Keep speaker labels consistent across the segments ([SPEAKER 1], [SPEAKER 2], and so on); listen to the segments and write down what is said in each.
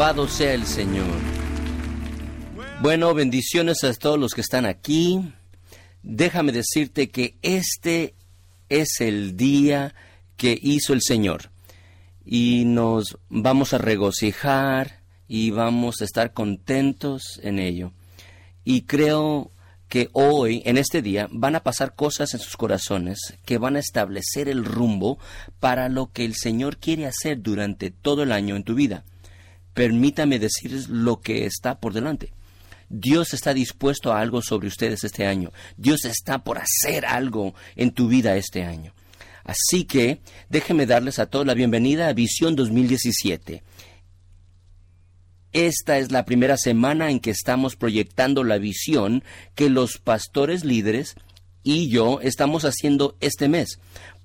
[SPEAKER 1] Alabado sea el Señor. Bueno, bendiciones a todos los que están aquí. Déjame decirte que este es el día que hizo el Señor. Y nos vamos a regocijar y vamos a estar contentos en ello. Y creo que hoy, en este día, van a pasar cosas en sus corazones que van a establecer el rumbo para lo que el Señor quiere hacer durante todo el año en tu vida. Permítame decirles lo que está por delante. Dios está dispuesto a algo sobre ustedes este año. Dios está por hacer algo en tu vida este año. Así que déjenme darles a todos la bienvenida a Visión 2017. Esta es la primera semana en que estamos proyectando la visión que los pastores líderes y yo estamos haciendo este mes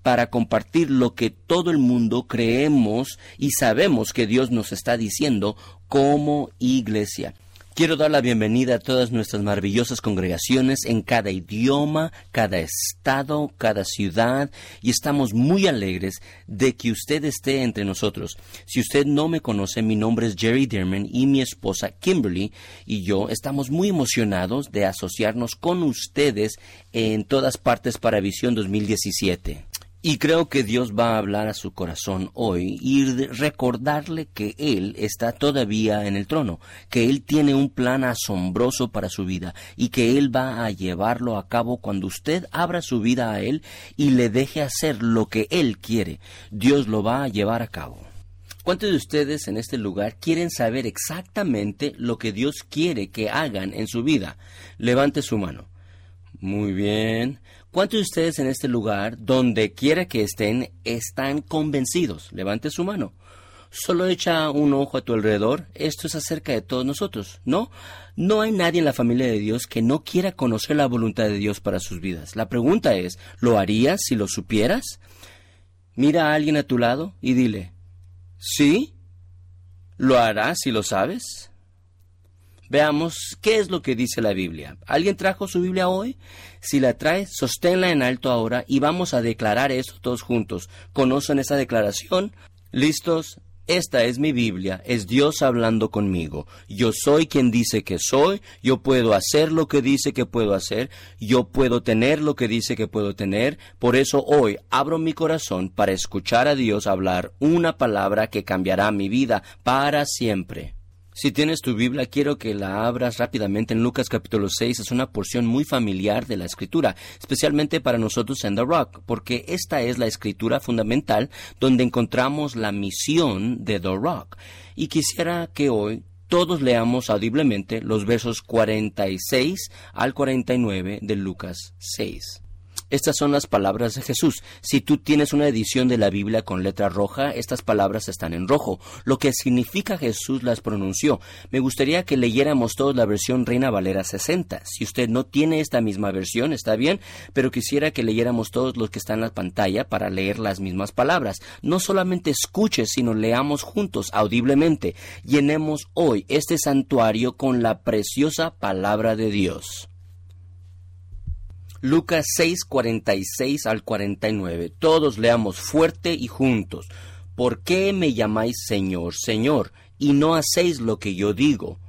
[SPEAKER 1] para compartir lo que todo el mundo creemos y sabemos que Dios nos está diciendo como iglesia. Quiero dar la bienvenida a todas nuestras maravillosas congregaciones en cada idioma, cada estado, cada ciudad y estamos muy alegres de que usted esté entre nosotros. Si usted no me conoce, mi nombre es Jerry Derman y mi esposa Kimberly y yo estamos muy emocionados de asociarnos con ustedes en todas partes para Visión 2017. Y creo que Dios va a hablar a su corazón hoy y recordarle que Él está todavía en el trono, que Él tiene un plan asombroso para su vida y que Él va a llevarlo a cabo cuando usted abra su vida a Él y le deje hacer lo que Él quiere. Dios lo va a llevar a cabo. ¿Cuántos de ustedes en este lugar quieren saber exactamente lo que Dios quiere que hagan en su vida? Levante su mano. Muy bien. ¿Cuántos de ustedes en este lugar, donde quiera que estén, están convencidos? Levante su mano. Solo echa un ojo a tu alrededor. Esto es acerca de todos nosotros, ¿no? No hay nadie en la familia de Dios que no quiera conocer la voluntad de Dios para sus vidas. La pregunta es, ¿lo harías si lo supieras? Mira a alguien a tu lado y dile, ¿sí? ¿Lo harás si lo sabes? Veamos qué es lo que dice la Biblia. ¿Alguien trajo su Biblia hoy? Si la trae, sosténla en alto ahora y vamos a declarar esto todos juntos. ¿Conocen esa declaración? ¿Listos? Esta es mi Biblia, es Dios hablando conmigo. Yo soy quien dice que soy, yo puedo hacer lo que dice que puedo hacer, yo puedo tener lo que dice que puedo tener. Por eso hoy abro mi corazón para escuchar a Dios hablar una palabra que cambiará mi vida para siempre. Si tienes tu Biblia, quiero que la abras rápidamente en Lucas capítulo 6. Es una porción muy familiar de la escritura, especialmente para nosotros en The Rock, porque esta es la escritura fundamental donde encontramos la misión de The Rock. Y quisiera que hoy todos leamos audiblemente los versos 46 al 49 de Lucas 6. Estas son las palabras de Jesús. Si tú tienes una edición de la Biblia con letra roja, estas palabras están en rojo, lo que significa Jesús las pronunció. Me gustaría que leyéramos todos la versión Reina Valera 60. Si usted no tiene esta misma versión, está bien, pero quisiera que leyéramos todos los que están en la pantalla para leer las mismas palabras. No solamente escuche, sino leamos juntos, audiblemente. Llenemos hoy este santuario con la preciosa palabra de Dios. Lucas 6, 46 al 49. Todos leamos fuerte y juntos. ¿Por qué me llamáis Señor, Señor, y no hacéis lo que yo digo?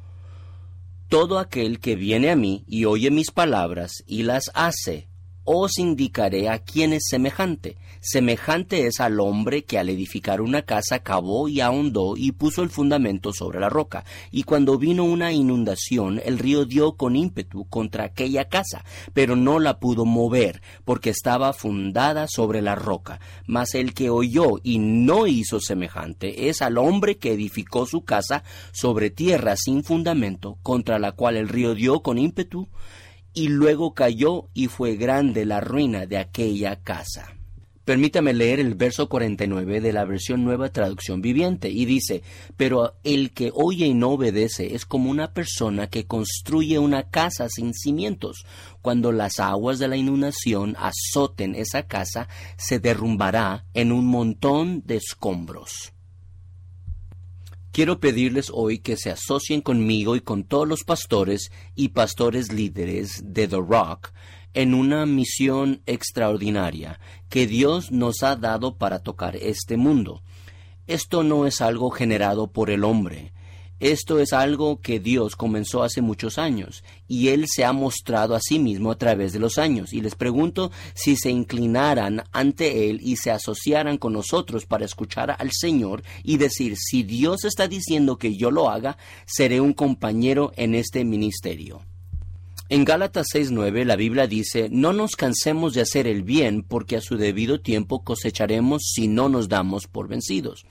[SPEAKER 1] Todo aquel que viene a mí y oye mis palabras y las hace, os indicaré a quién es semejante. Semejante es al hombre que al edificar una casa cavó y ahondó y puso el fundamento sobre la roca. Y cuando vino una inundación, el río dio con ímpetu contra aquella casa, pero no la pudo mover, porque estaba fundada sobre la roca. Mas el que oyó y no hizo semejante es al hombre que edificó su casa sobre tierra sin fundamento, contra la cual el río dio con ímpetu y luego cayó y fue grande la ruina de aquella casa. Permítame leer el verso 49 de la versión nueva traducción viviente y dice, pero el que oye y no obedece es como una persona que construye una casa sin cimientos. Cuando las aguas de la inundación azoten esa casa, se derrumbará en un montón de escombros. Quiero pedirles hoy que se asocien conmigo y con todos los pastores y pastores líderes de The Rock en una misión extraordinaria que Dios nos ha dado para tocar este mundo. Esto no es algo generado por el hombre, Esto es algo que Dios comenzó hace muchos años y Él se ha mostrado a sí mismo a través de los años. Y les pregunto si se inclinaran ante Él y se asociaran con nosotros para escuchar al Señor y decir, si Dios está diciendo que yo lo haga, seré un compañero en este ministerio. En Gálatas 6:9 la Biblia dice, no nos cansemos de hacer el bien porque a su debido tiempo cosecharemos si no nos damos por vencidos.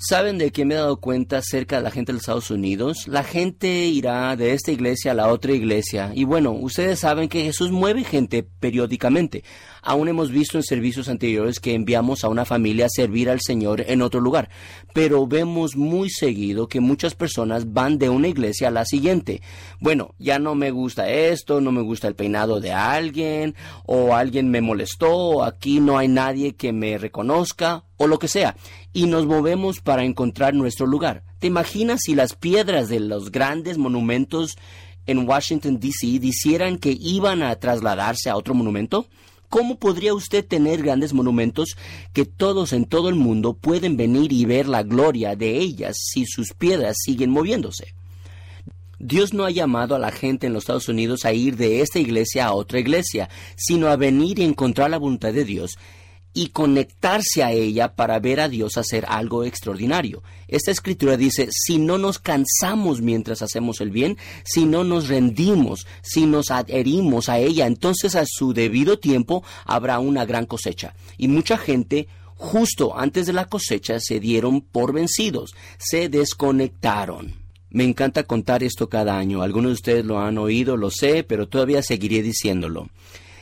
[SPEAKER 1] ¿Saben de qué me he dado cuenta acerca de la gente de los Estados Unidos? La gente irá de esta iglesia a la otra iglesia. Y bueno, ustedes saben que Jesús mueve gente periódicamente. Aún hemos visto en servicios anteriores que enviamos a una familia a servir al Señor en otro lugar. Pero vemos muy seguido que muchas personas van de una iglesia a la siguiente. Bueno, ya no me gusta esto, no me gusta el peinado de alguien, o alguien me molestó, aquí no hay nadie que me reconozca, o lo que sea, y nos movemos para encontrar nuestro lugar. ¿Te imaginas si las piedras de los grandes monumentos en Washington, D.C. dijeran que iban a trasladarse a otro monumento? ¿Cómo podría usted tener grandes monumentos que todos en todo el mundo pueden venir y ver la gloria de ellas si sus piedras siguen moviéndose? Dios no ha llamado a la gente en los Estados Unidos a ir de esta iglesia a otra iglesia, sino a venir y encontrar la voluntad de Dios y conectarse a ella para ver a Dios hacer algo extraordinario. Esta escritura dice, si no nos cansamos mientras hacemos el bien, si no nos rendimos, si nos adherimos a ella, entonces a su debido tiempo habrá una gran cosecha. Y mucha gente justo antes de la cosecha se dieron por vencidos, se desconectaron. Me encanta contar esto cada año. Algunos de ustedes lo han oído, lo sé, pero todavía seguiré diciéndolo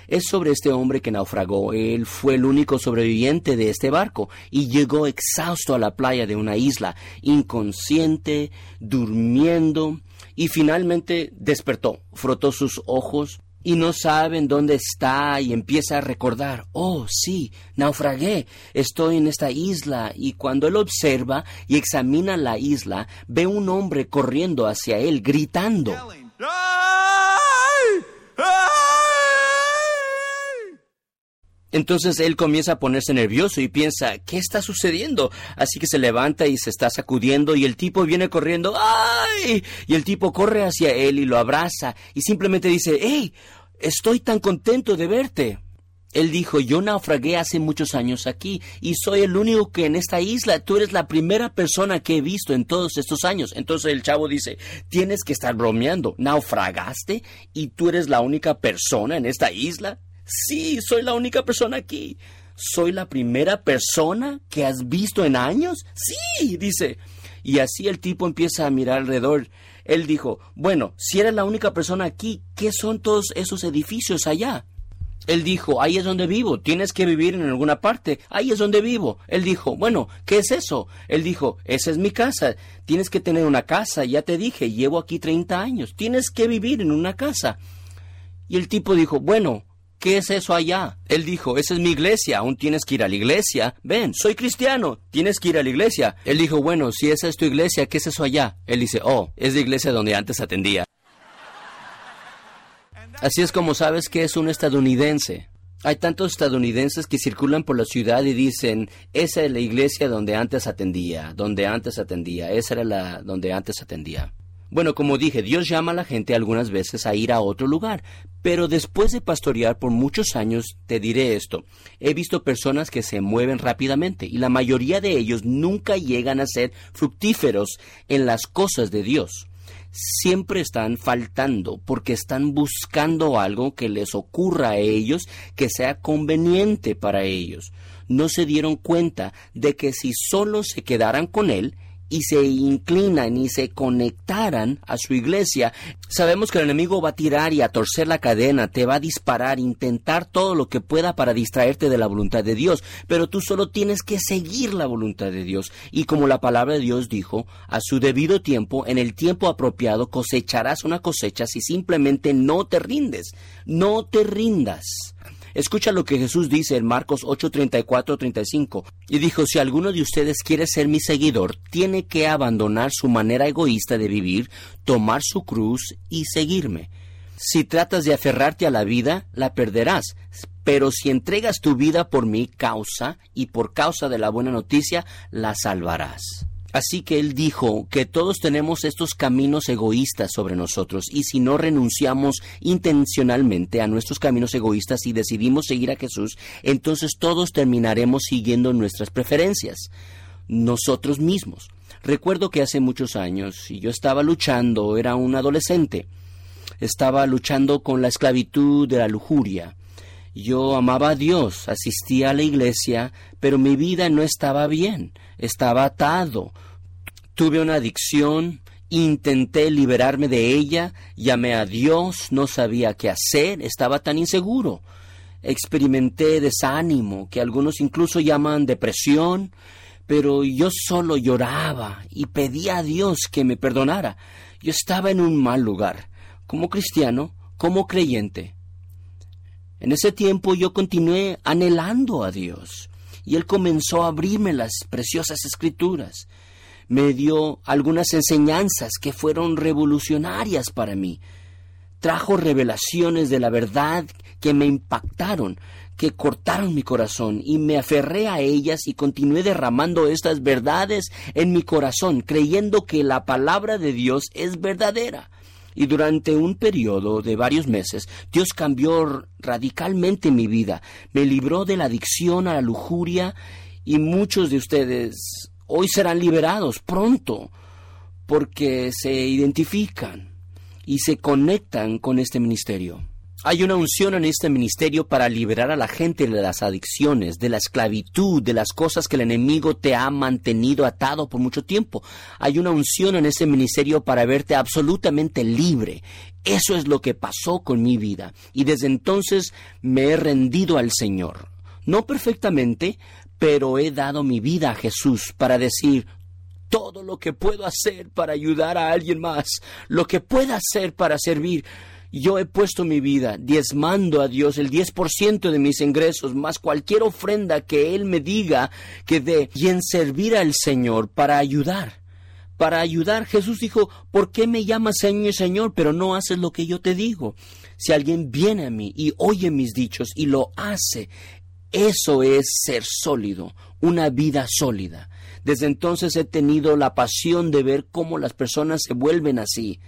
[SPEAKER 1] es sobre este hombre que naufragó. Él fue el único sobreviviente de este barco y llegó exhausto a la playa de una isla, inconsciente, durmiendo, y finalmente despertó, frotó sus ojos y no sabe en dónde está y empieza a recordar, oh sí, naufragué, estoy en esta isla. Y cuando él observa y examina la isla, ve un hombre corriendo hacia él, gritando. Entonces él comienza a ponerse nervioso y piensa, ¿qué está sucediendo? Así que se levanta y se está sacudiendo y el tipo viene corriendo, ¡ay! Y el tipo corre hacia él y lo abraza y simplemente dice, ¡hey! Estoy tan contento de verte. Él dijo, yo naufragué hace muchos años aquí y soy el único que en esta isla, tú eres la primera persona que he visto en todos estos años. Entonces el chavo dice, tienes que estar bromeando, naufragaste y tú eres la única persona en esta isla. Sí, soy la única persona aquí. ¿Soy la primera persona que has visto en años? Sí, dice. Y así el tipo empieza a mirar alrededor. Él dijo, bueno, si eres la única persona aquí, ¿qué son todos esos edificios allá? Él dijo, ahí es donde vivo, tienes que vivir en alguna parte, ahí es donde vivo. Él dijo, bueno, ¿qué es eso? Él dijo, esa es mi casa, tienes que tener una casa, ya te dije, llevo aquí 30 años, tienes que vivir en una casa. Y el tipo dijo, bueno, ¿Qué es eso allá? Él dijo, esa es mi iglesia, aún tienes que ir a la iglesia. Ven, soy cristiano, tienes que ir a la iglesia. Él dijo, bueno, si esa es tu iglesia, ¿qué es eso allá? Él dice, oh, es la iglesia donde antes atendía. Así es como sabes que es un estadounidense. Hay tantos estadounidenses que circulan por la ciudad y dicen, esa es la iglesia donde antes atendía, donde antes atendía, esa era la donde antes atendía. Bueno, como dije, Dios llama a la gente algunas veces a ir a otro lugar, pero después de pastorear por muchos años, te diré esto, he visto personas que se mueven rápidamente y la mayoría de ellos nunca llegan a ser fructíferos en las cosas de Dios. Siempre están faltando porque están buscando algo que les ocurra a ellos que sea conveniente para ellos. No se dieron cuenta de que si solo se quedaran con Él, y se inclinan y se conectaran a su iglesia, sabemos que el enemigo va a tirar y a torcer la cadena, te va a disparar, intentar todo lo que pueda para distraerte de la voluntad de Dios, pero tú solo tienes que seguir la voluntad de Dios. Y como la palabra de Dios dijo, a su debido tiempo, en el tiempo apropiado, cosecharás una cosecha si simplemente no te rindes, no te rindas. Escucha lo que Jesús dice en Marcos 8, 35. Y dijo, si alguno de ustedes quiere ser mi seguidor, tiene que abandonar su manera egoísta de vivir, tomar su cruz y seguirme. Si tratas de aferrarte a la vida, la perderás. Pero si entregas tu vida por mi causa y por causa de la buena noticia, la salvarás. Así que él dijo que todos tenemos estos caminos egoístas sobre nosotros y si no renunciamos intencionalmente a nuestros caminos egoístas y decidimos seguir a Jesús, entonces todos terminaremos siguiendo nuestras preferencias, nosotros mismos. Recuerdo que hace muchos años y yo estaba luchando, era un adolescente, estaba luchando con la esclavitud de la lujuria. Yo amaba a Dios, asistía a la iglesia, pero mi vida no estaba bien, estaba atado, Tuve una adicción, intenté liberarme de ella, llamé a Dios, no sabía qué hacer, estaba tan inseguro. Experimenté desánimo, que algunos incluso llaman depresión, pero yo solo lloraba y pedía a Dios que me perdonara. Yo estaba en un mal lugar, como cristiano, como creyente. En ese tiempo yo continué anhelando a Dios, y Él comenzó a abrirme las preciosas escrituras me dio algunas enseñanzas que fueron revolucionarias para mí. Trajo revelaciones de la verdad que me impactaron, que cortaron mi corazón y me aferré a ellas y continué derramando estas verdades en mi corazón, creyendo que la palabra de Dios es verdadera. Y durante un periodo de varios meses, Dios cambió radicalmente mi vida, me libró de la adicción a la lujuria y muchos de ustedes hoy serán liberados pronto porque se identifican y se conectan con este ministerio. Hay una unción en este ministerio para liberar a la gente de las adicciones, de la esclavitud, de las cosas que el enemigo te ha mantenido atado por mucho tiempo. Hay una unción en este ministerio para verte absolutamente libre. Eso es lo que pasó con mi vida. Y desde entonces me he rendido al Señor. No perfectamente, pero he dado mi vida a Jesús para decir todo lo que puedo hacer para ayudar a alguien más, lo que pueda hacer para servir. Yo he puesto mi vida diezmando a Dios el 10% de mis ingresos, más cualquier ofrenda que Él me diga que dé, y en servir al Señor para ayudar. Para ayudar, Jesús dijo, ¿por qué me llamas Señor, Señor, pero no haces lo que yo te digo? Si alguien viene a mí y oye mis dichos y lo hace, eso es ser sólido, una vida sólida. Desde entonces he tenido la pasión de ver cómo las personas se vuelven así.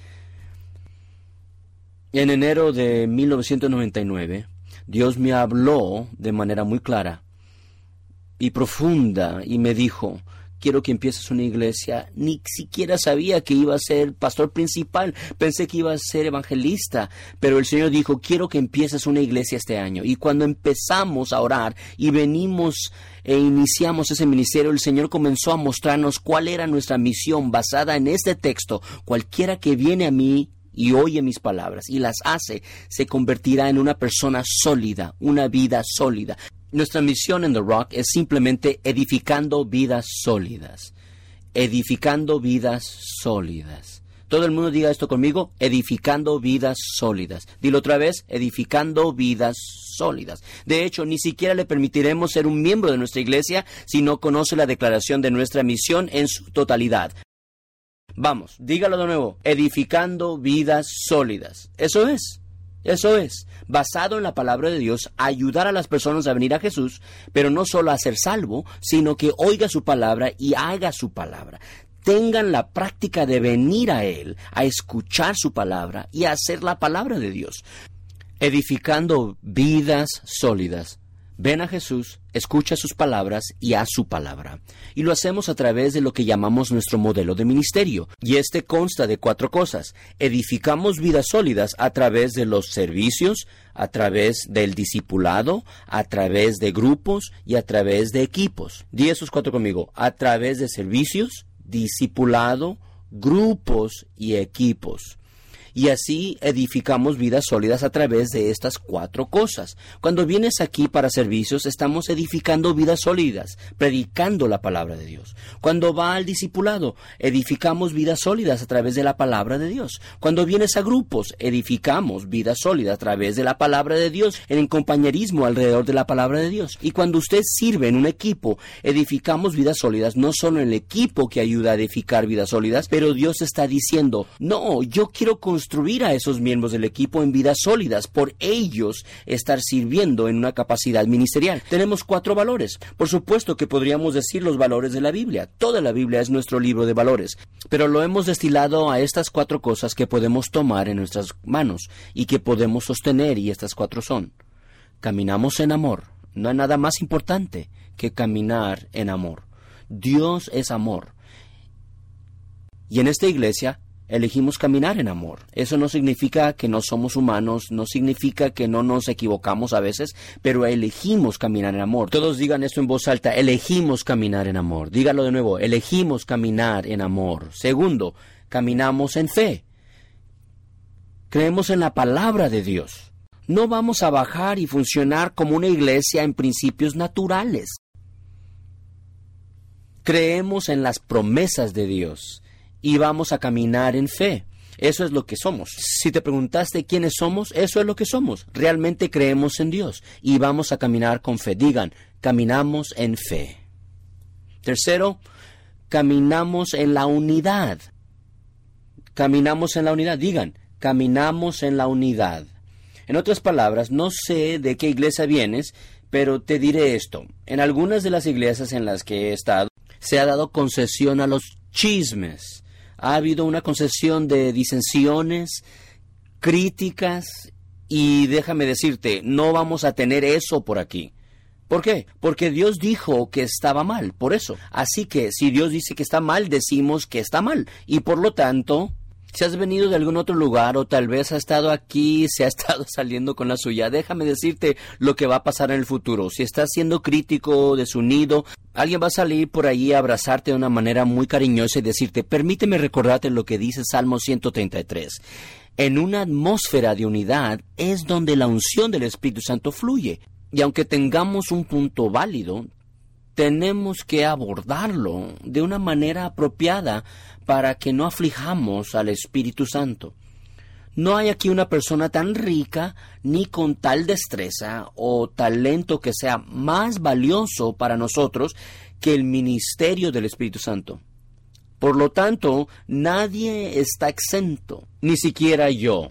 [SPEAKER 1] En enero de 1999, Dios me habló de manera muy clara y profunda y me dijo, quiero que empieces una iglesia. Ni siquiera sabía que iba a ser pastor principal, pensé que iba a ser evangelista, pero el Señor dijo, quiero que empieces una iglesia este año. Y cuando empezamos a orar y venimos e iniciamos ese ministerio, el Señor comenzó a mostrarnos cuál era nuestra misión basada en este texto. Cualquiera que viene a mí y oye mis palabras y las hace, se convertirá en una persona sólida, una vida sólida. Nuestra misión en The Rock es simplemente edificando vidas sólidas. Edificando vidas sólidas. Todo el mundo diga esto conmigo, edificando vidas sólidas. Dilo otra vez, edificando vidas sólidas. De hecho, ni siquiera le permitiremos ser un miembro de nuestra iglesia si no conoce la declaración de nuestra misión en su totalidad. Vamos, dígalo de nuevo, edificando vidas sólidas. Eso es. Eso es, basado en la palabra de Dios, ayudar a las personas a venir a Jesús, pero no solo a ser salvo, sino que oiga su palabra y haga su palabra. Tengan la práctica de venir a Él, a escuchar su palabra y a hacer la palabra de Dios, edificando vidas sólidas Ven a Jesús, escucha sus palabras y haz su palabra. Y lo hacemos a través de lo que llamamos nuestro modelo de ministerio. Y este consta de cuatro cosas. Edificamos vidas sólidas a través de los servicios, a través del discipulado, a través de grupos y a través de equipos. Di esos cuatro conmigo. A través de servicios, discipulado, grupos y equipos y así edificamos vidas sólidas a través de estas cuatro cosas. Cuando vienes aquí para servicios, estamos edificando vidas sólidas, predicando la palabra de Dios. Cuando va al discipulado, edificamos vidas sólidas a través de la palabra de Dios. Cuando vienes a grupos, edificamos vidas sólidas a través de la palabra de Dios, en el compañerismo alrededor de la palabra de Dios. Y cuando usted sirve en un equipo, edificamos vidas sólidas, no solo el equipo que ayuda a edificar vidas sólidas, pero Dios está diciendo, no, yo quiero construir construir a esos miembros del equipo en vidas sólidas, por ellos estar sirviendo en una capacidad ministerial. Tenemos cuatro valores. Por supuesto que podríamos decir los valores de la Biblia. Toda la Biblia es nuestro libro de valores, pero lo hemos destilado a estas cuatro cosas que podemos tomar en nuestras manos y que podemos sostener, y estas cuatro son. Caminamos en amor. No hay nada más importante que caminar en amor. Dios es amor. Y en esta iglesia elegimos caminar en amor. Eso no significa que no somos humanos, no significa que no nos equivocamos a veces, pero elegimos caminar en amor. Todos digan esto en voz alta, elegimos caminar en amor. Dígalo de nuevo, elegimos caminar en amor. Segundo, caminamos en fe. Creemos en la palabra de Dios. No vamos a bajar y funcionar como una iglesia en principios naturales. Creemos en las promesas de Dios y vamos a caminar en fe. Eso es lo que somos. Si te preguntaste quiénes somos, eso es lo que somos. Realmente creemos en Dios y vamos a caminar con fe. Digan, caminamos en fe. Tercero, caminamos en la unidad. Caminamos en la unidad. Digan, caminamos en la unidad. En otras palabras, no sé de qué iglesia vienes, pero te diré esto. En algunas de las iglesias en las que he estado, se ha dado concesión a los chismes ha habido una concesión de disensiones, críticas, y déjame decirte, no vamos a tener eso por aquí. ¿Por qué? Porque Dios dijo que estaba mal, por eso. Así que si Dios dice que está mal, decimos que está mal. Y por lo tanto, si has venido de algún otro lugar o tal vez ha estado aquí, se ha estado saliendo con la suya, déjame decirte lo que va a pasar en el futuro. Si estás siendo crítico, desunido, alguien va a salir por ahí a abrazarte de una manera muy cariñosa y decirte, permíteme recordarte lo que dice Salmo 133. En una atmósfera de unidad es donde la unción del Espíritu Santo fluye. Y aunque tengamos un punto válido, tenemos que abordarlo de una manera apropiada para que no aflijamos al Espíritu Santo. No hay aquí una persona tan rica ni con tal destreza o talento que sea más valioso para nosotros que el ministerio del Espíritu Santo. Por lo tanto, nadie está exento, ni siquiera yo.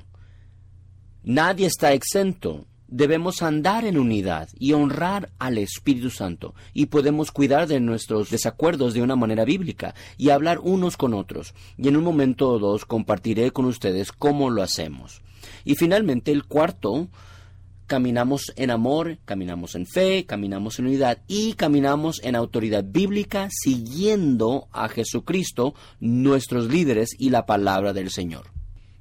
[SPEAKER 1] Nadie está exento debemos andar en unidad y honrar al Espíritu Santo y podemos cuidar de nuestros desacuerdos de una manera bíblica y hablar unos con otros. Y en un momento o dos compartiré con ustedes cómo lo hacemos. Y finalmente el cuarto, caminamos en amor, caminamos en fe, caminamos en unidad y caminamos en autoridad bíblica siguiendo a Jesucristo, nuestros líderes y la palabra del Señor.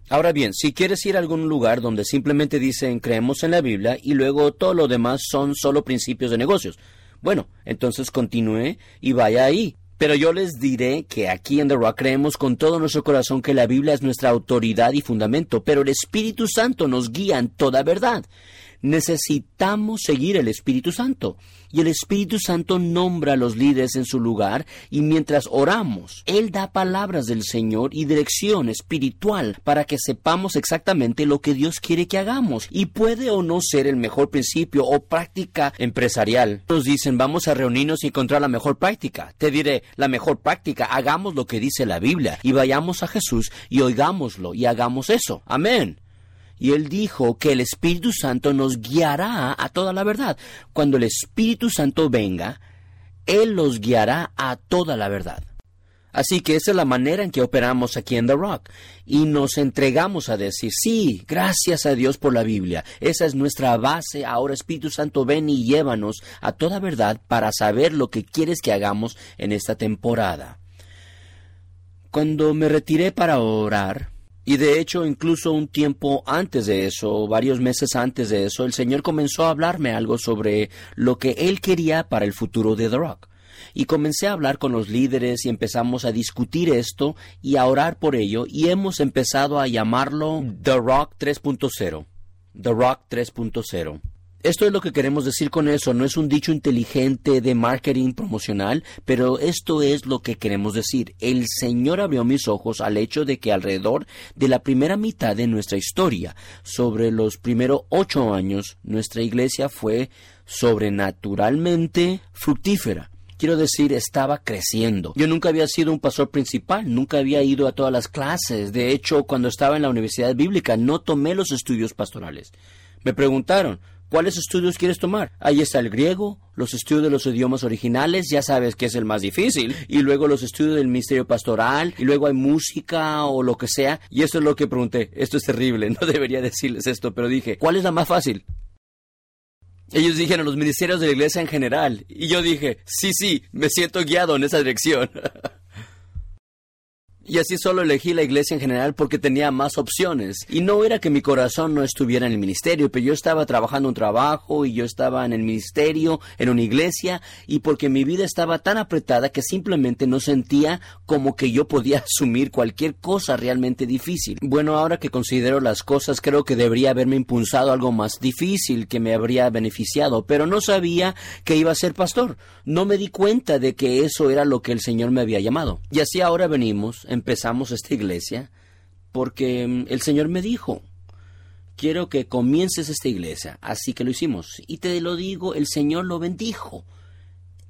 [SPEAKER 1] Ahora bien, si quieres ir a algún lugar donde simplemente dicen creemos en la Biblia y luego todo lo demás son solo principios de negocios, bueno, entonces continúe y vaya ahí. Pero yo les diré que aquí en The Rock creemos con todo nuestro corazón que la Biblia es nuestra autoridad y fundamento, pero el Espíritu Santo nos guía en toda verdad necesitamos seguir el Espíritu Santo. Y el Espíritu Santo nombra a los líderes en su lugar y mientras oramos, Él da palabras del Señor y dirección espiritual para que sepamos exactamente lo que Dios quiere que hagamos. Y puede o no ser el mejor principio o práctica empresarial. Nos dicen, vamos a reunirnos y encontrar la mejor práctica. Te diré, la mejor práctica, hagamos lo que dice la Biblia y vayamos a Jesús y oigámoslo y hagamos eso. Amén y él dijo que el Espíritu Santo nos guiará a toda la verdad. Cuando el Espíritu Santo venga, Él los guiará a toda la verdad. Así que esa es la manera en que operamos aquí en The Rock. Y nos entregamos a decir, sí, gracias a Dios por la Biblia. Esa es nuestra base. Ahora Espíritu Santo, ven y llévanos a toda verdad para saber lo que quieres que hagamos en esta temporada. Cuando me retiré para orar, y de hecho, incluso un tiempo antes de eso, varios meses antes de eso, el Señor comenzó a hablarme algo sobre lo que Él quería para el futuro de The Rock. Y comencé a hablar con los líderes y empezamos a discutir esto y a orar por ello y hemos empezado a llamarlo The Rock 3.0. The Rock 3.0. Esto es lo que queremos decir con eso, no es un dicho inteligente de marketing promocional, pero esto es lo que queremos decir. El Señor abrió mis ojos al hecho de que alrededor de la primera mitad de nuestra historia, sobre los primeros ocho años, nuestra iglesia fue sobrenaturalmente fructífera. Quiero decir, estaba creciendo. Yo nunca había sido un pastor principal, nunca había ido a todas las clases. De hecho, cuando estaba en la universidad bíblica, no tomé los estudios pastorales. Me preguntaron, ¿Cuáles estudios quieres tomar? Ahí está el griego, los estudios de los idiomas originales, ya sabes que es el más difícil, y luego los estudios del ministerio pastoral, y luego hay música o lo que sea, y eso es lo que pregunté. Esto es terrible, no debería decirles esto, pero dije, ¿cuál es la más fácil? Ellos dijeron los ministerios de la iglesia en general, y yo dije, sí, sí, me siento guiado en esa dirección. Y así solo elegí la iglesia en general porque tenía más opciones. Y no era que mi corazón no estuviera en el ministerio, pero yo estaba trabajando un trabajo y yo estaba en el ministerio, en una iglesia, y porque mi vida estaba tan apretada que simplemente no sentía como que yo podía asumir cualquier cosa realmente difícil. Bueno, ahora que considero las cosas, creo que debería haberme impulsado algo más difícil que me habría beneficiado, pero no sabía que iba a ser pastor. No me di cuenta de que eso era lo que el Señor me había llamado. Y así ahora venimos empezamos esta iglesia porque mm, el Señor me dijo, quiero que comiences esta iglesia. Así que lo hicimos. Y te lo digo, el Señor lo bendijo.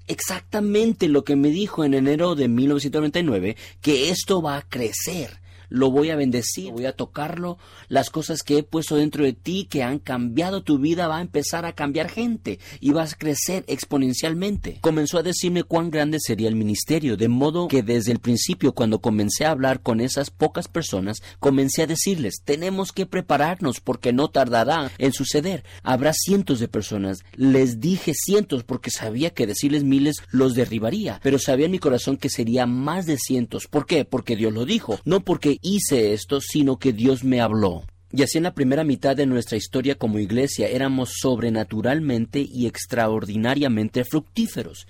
[SPEAKER 1] Exactamente lo que me dijo en enero de 1999, que esto va a crecer lo voy a bendecir, voy a tocarlo, las cosas que he puesto dentro de ti que han cambiado tu vida va a empezar a cambiar gente y vas a crecer exponencialmente. Comenzó a decirme cuán grande sería el ministerio, de modo que desde el principio cuando comencé a hablar con esas pocas personas, comencé a decirles, tenemos que prepararnos porque no tardará en suceder. Habrá cientos de personas. Les dije cientos porque sabía que decirles miles los derribaría, pero sabía en mi corazón que sería más de cientos. ¿Por qué? Porque Dios lo dijo, no porque hice esto, sino que Dios me habló. Y así en la primera mitad de nuestra historia como iglesia éramos sobrenaturalmente y extraordinariamente fructíferos.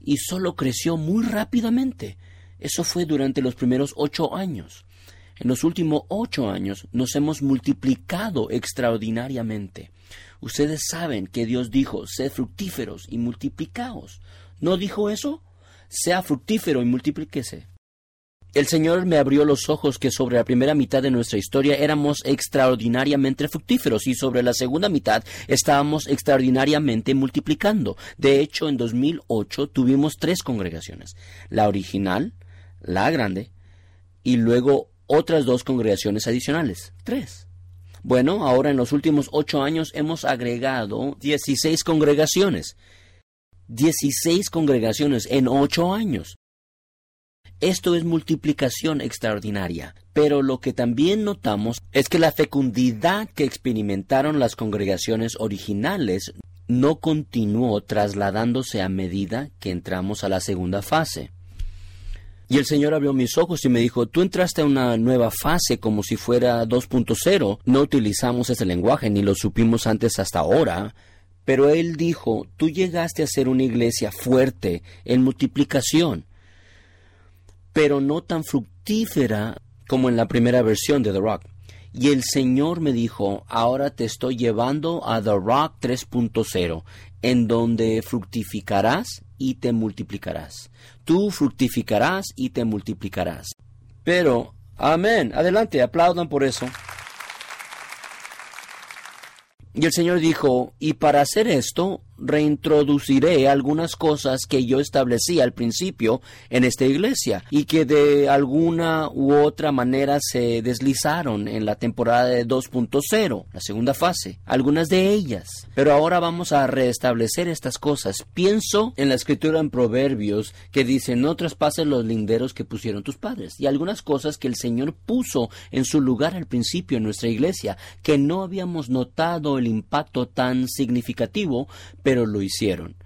[SPEAKER 1] Y solo creció muy rápidamente. Eso fue durante los primeros ocho años. En los últimos ocho años nos hemos multiplicado extraordinariamente. Ustedes saben que Dios dijo, sed fructíferos y multiplicaos. ¿No dijo eso? Sea fructífero y multiplíquese. El Señor me abrió los ojos que sobre la primera mitad de nuestra historia éramos extraordinariamente fructíferos y sobre la segunda mitad estábamos extraordinariamente multiplicando. De hecho, en 2008 tuvimos tres congregaciones, la original, la grande y luego otras dos congregaciones adicionales, tres. Bueno, ahora en los últimos ocho años hemos agregado 16 congregaciones. 16 congregaciones en ocho años. Esto es multiplicación extraordinaria. Pero lo que también notamos es que la fecundidad que experimentaron las congregaciones originales no continuó trasladándose a medida que entramos a la segunda fase. Y el Señor abrió mis ojos y me dijo, tú entraste a una nueva fase como si fuera 2.0. No utilizamos ese lenguaje ni lo supimos antes hasta ahora. Pero Él dijo, tú llegaste a ser una iglesia fuerte en multiplicación pero no tan fructífera como en la primera versión de The Rock. Y el Señor me dijo, ahora te estoy llevando a The Rock 3.0, en donde fructificarás y te multiplicarás. Tú fructificarás y te multiplicarás. Pero, amén, adelante, aplaudan por eso. Y el Señor dijo, y para hacer esto, reintroduciré algunas cosas que yo establecí al principio en esta iglesia y que de alguna u otra manera se deslizaron en la temporada de 2.0, la segunda fase, algunas de ellas. Pero ahora vamos a restablecer estas cosas. Pienso en la escritura en Proverbios que dice no traspases los linderos que pusieron tus padres y algunas cosas que el Señor puso en su lugar al principio en nuestra iglesia que no habíamos notado el impacto tan significativo, pero lo hicieron.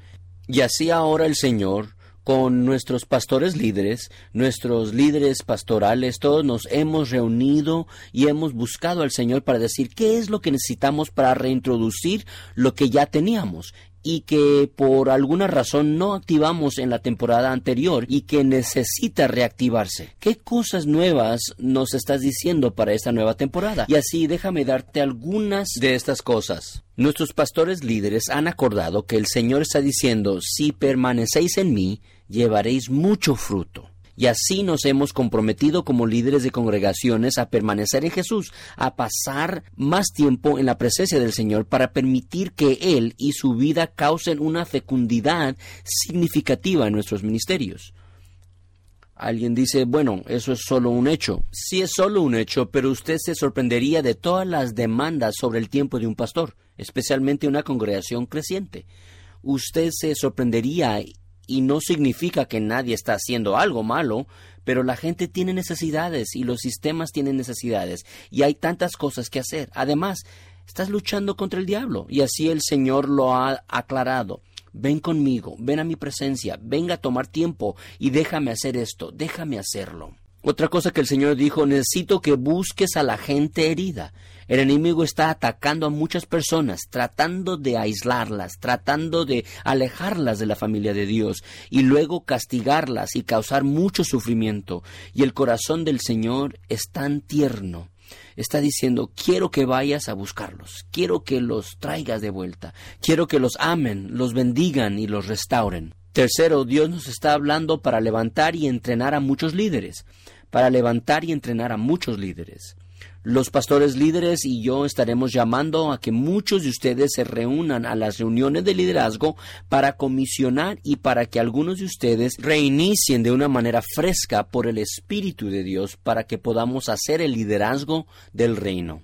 [SPEAKER 1] Y así ahora el Señor, con nuestros pastores líderes, nuestros líderes pastorales, todos nos hemos reunido y hemos buscado al Señor para decir qué es lo que necesitamos para reintroducir lo que ya teníamos y que por alguna razón no activamos en la temporada anterior y que necesita reactivarse. ¿Qué cosas nuevas nos estás diciendo para esta nueva temporada? Y así déjame darte algunas de estas cosas. Nuestros pastores líderes han acordado que el Señor está diciendo, si permanecéis en mí, llevaréis mucho fruto. Y así nos hemos comprometido como líderes de congregaciones a permanecer en Jesús, a pasar más tiempo en la presencia del Señor para permitir que Él y su vida causen una fecundidad significativa en nuestros ministerios. Alguien dice, bueno, eso es solo un hecho. Sí es solo un hecho, pero usted se sorprendería de todas las demandas sobre el tiempo de un pastor, especialmente una congregación creciente. Usted se sorprendería y no significa que nadie está haciendo algo malo, pero la gente tiene necesidades y los sistemas tienen necesidades y hay tantas cosas que hacer. Además, estás luchando contra el diablo y así el Señor lo ha aclarado. Ven conmigo, ven a mi presencia, venga a tomar tiempo y déjame hacer esto, déjame hacerlo. Otra cosa que el Señor dijo, necesito que busques a la gente herida. El enemigo está atacando a muchas personas, tratando de aislarlas, tratando de alejarlas de la familia de Dios y luego castigarlas y causar mucho sufrimiento. Y el corazón del Señor es tan tierno. Está diciendo, quiero que vayas a buscarlos, quiero que los traigas de vuelta, quiero que los amen, los bendigan y los restauren. Tercero, Dios nos está hablando para levantar y entrenar a muchos líderes para levantar y entrenar a muchos líderes. Los pastores líderes y yo estaremos llamando a que muchos de ustedes se reúnan a las reuniones de liderazgo para comisionar y para que algunos de ustedes reinicien de una manera fresca por el Espíritu de Dios para que podamos hacer el liderazgo del reino.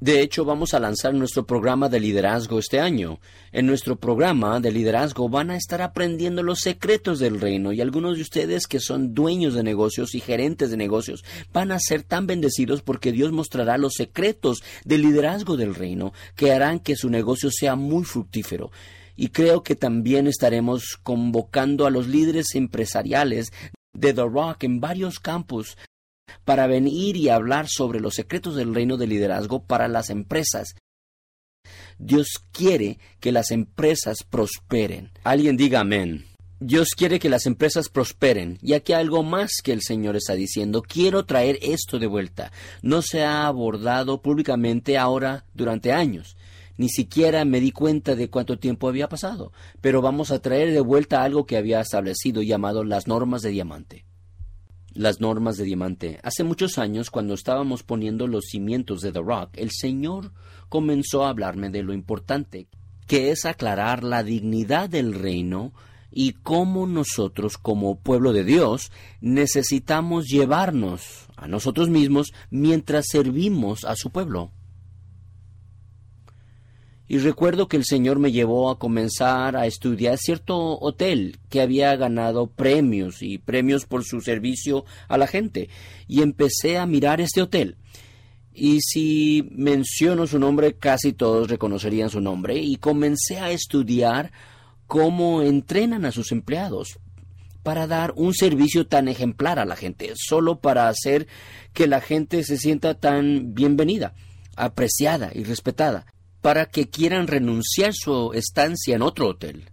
[SPEAKER 1] De hecho, vamos a lanzar nuestro programa de liderazgo este año. En nuestro programa de liderazgo van a estar aprendiendo los secretos del reino y algunos de ustedes que son dueños de negocios y gerentes de negocios van a ser tan bendecidos porque Dios mostrará los secretos del liderazgo del reino que harán que su negocio sea muy fructífero y creo que también estaremos convocando a los líderes empresariales de The Rock en varios campos para venir y hablar sobre los secretos del reino de liderazgo para las empresas. Dios quiere que las empresas prosperen. Alguien diga amén. Dios quiere que las empresas prosperen. Y aquí hay algo más que el Señor está diciendo. Quiero traer esto de vuelta. No se ha abordado públicamente ahora durante años. Ni siquiera me di cuenta de cuánto tiempo había pasado. Pero vamos a traer de vuelta algo que había establecido llamado las normas de diamante las normas de diamante. Hace muchos años, cuando estábamos poniendo los cimientos de The Rock, el Señor comenzó a hablarme de lo importante, que es aclarar la dignidad del reino y cómo nosotros, como pueblo de Dios, necesitamos llevarnos a nosotros mismos mientras servimos a su pueblo. Y recuerdo que el Señor me llevó a comenzar a estudiar cierto hotel que había ganado premios y premios por su servicio a la gente. Y empecé a mirar este hotel. Y si menciono su nombre, casi todos reconocerían su nombre. Y comencé a estudiar cómo entrenan a sus empleados para dar un servicio tan ejemplar a la gente, solo para hacer que la gente se sienta tan bienvenida, apreciada y respetada para que quieran renunciar su estancia en otro hotel.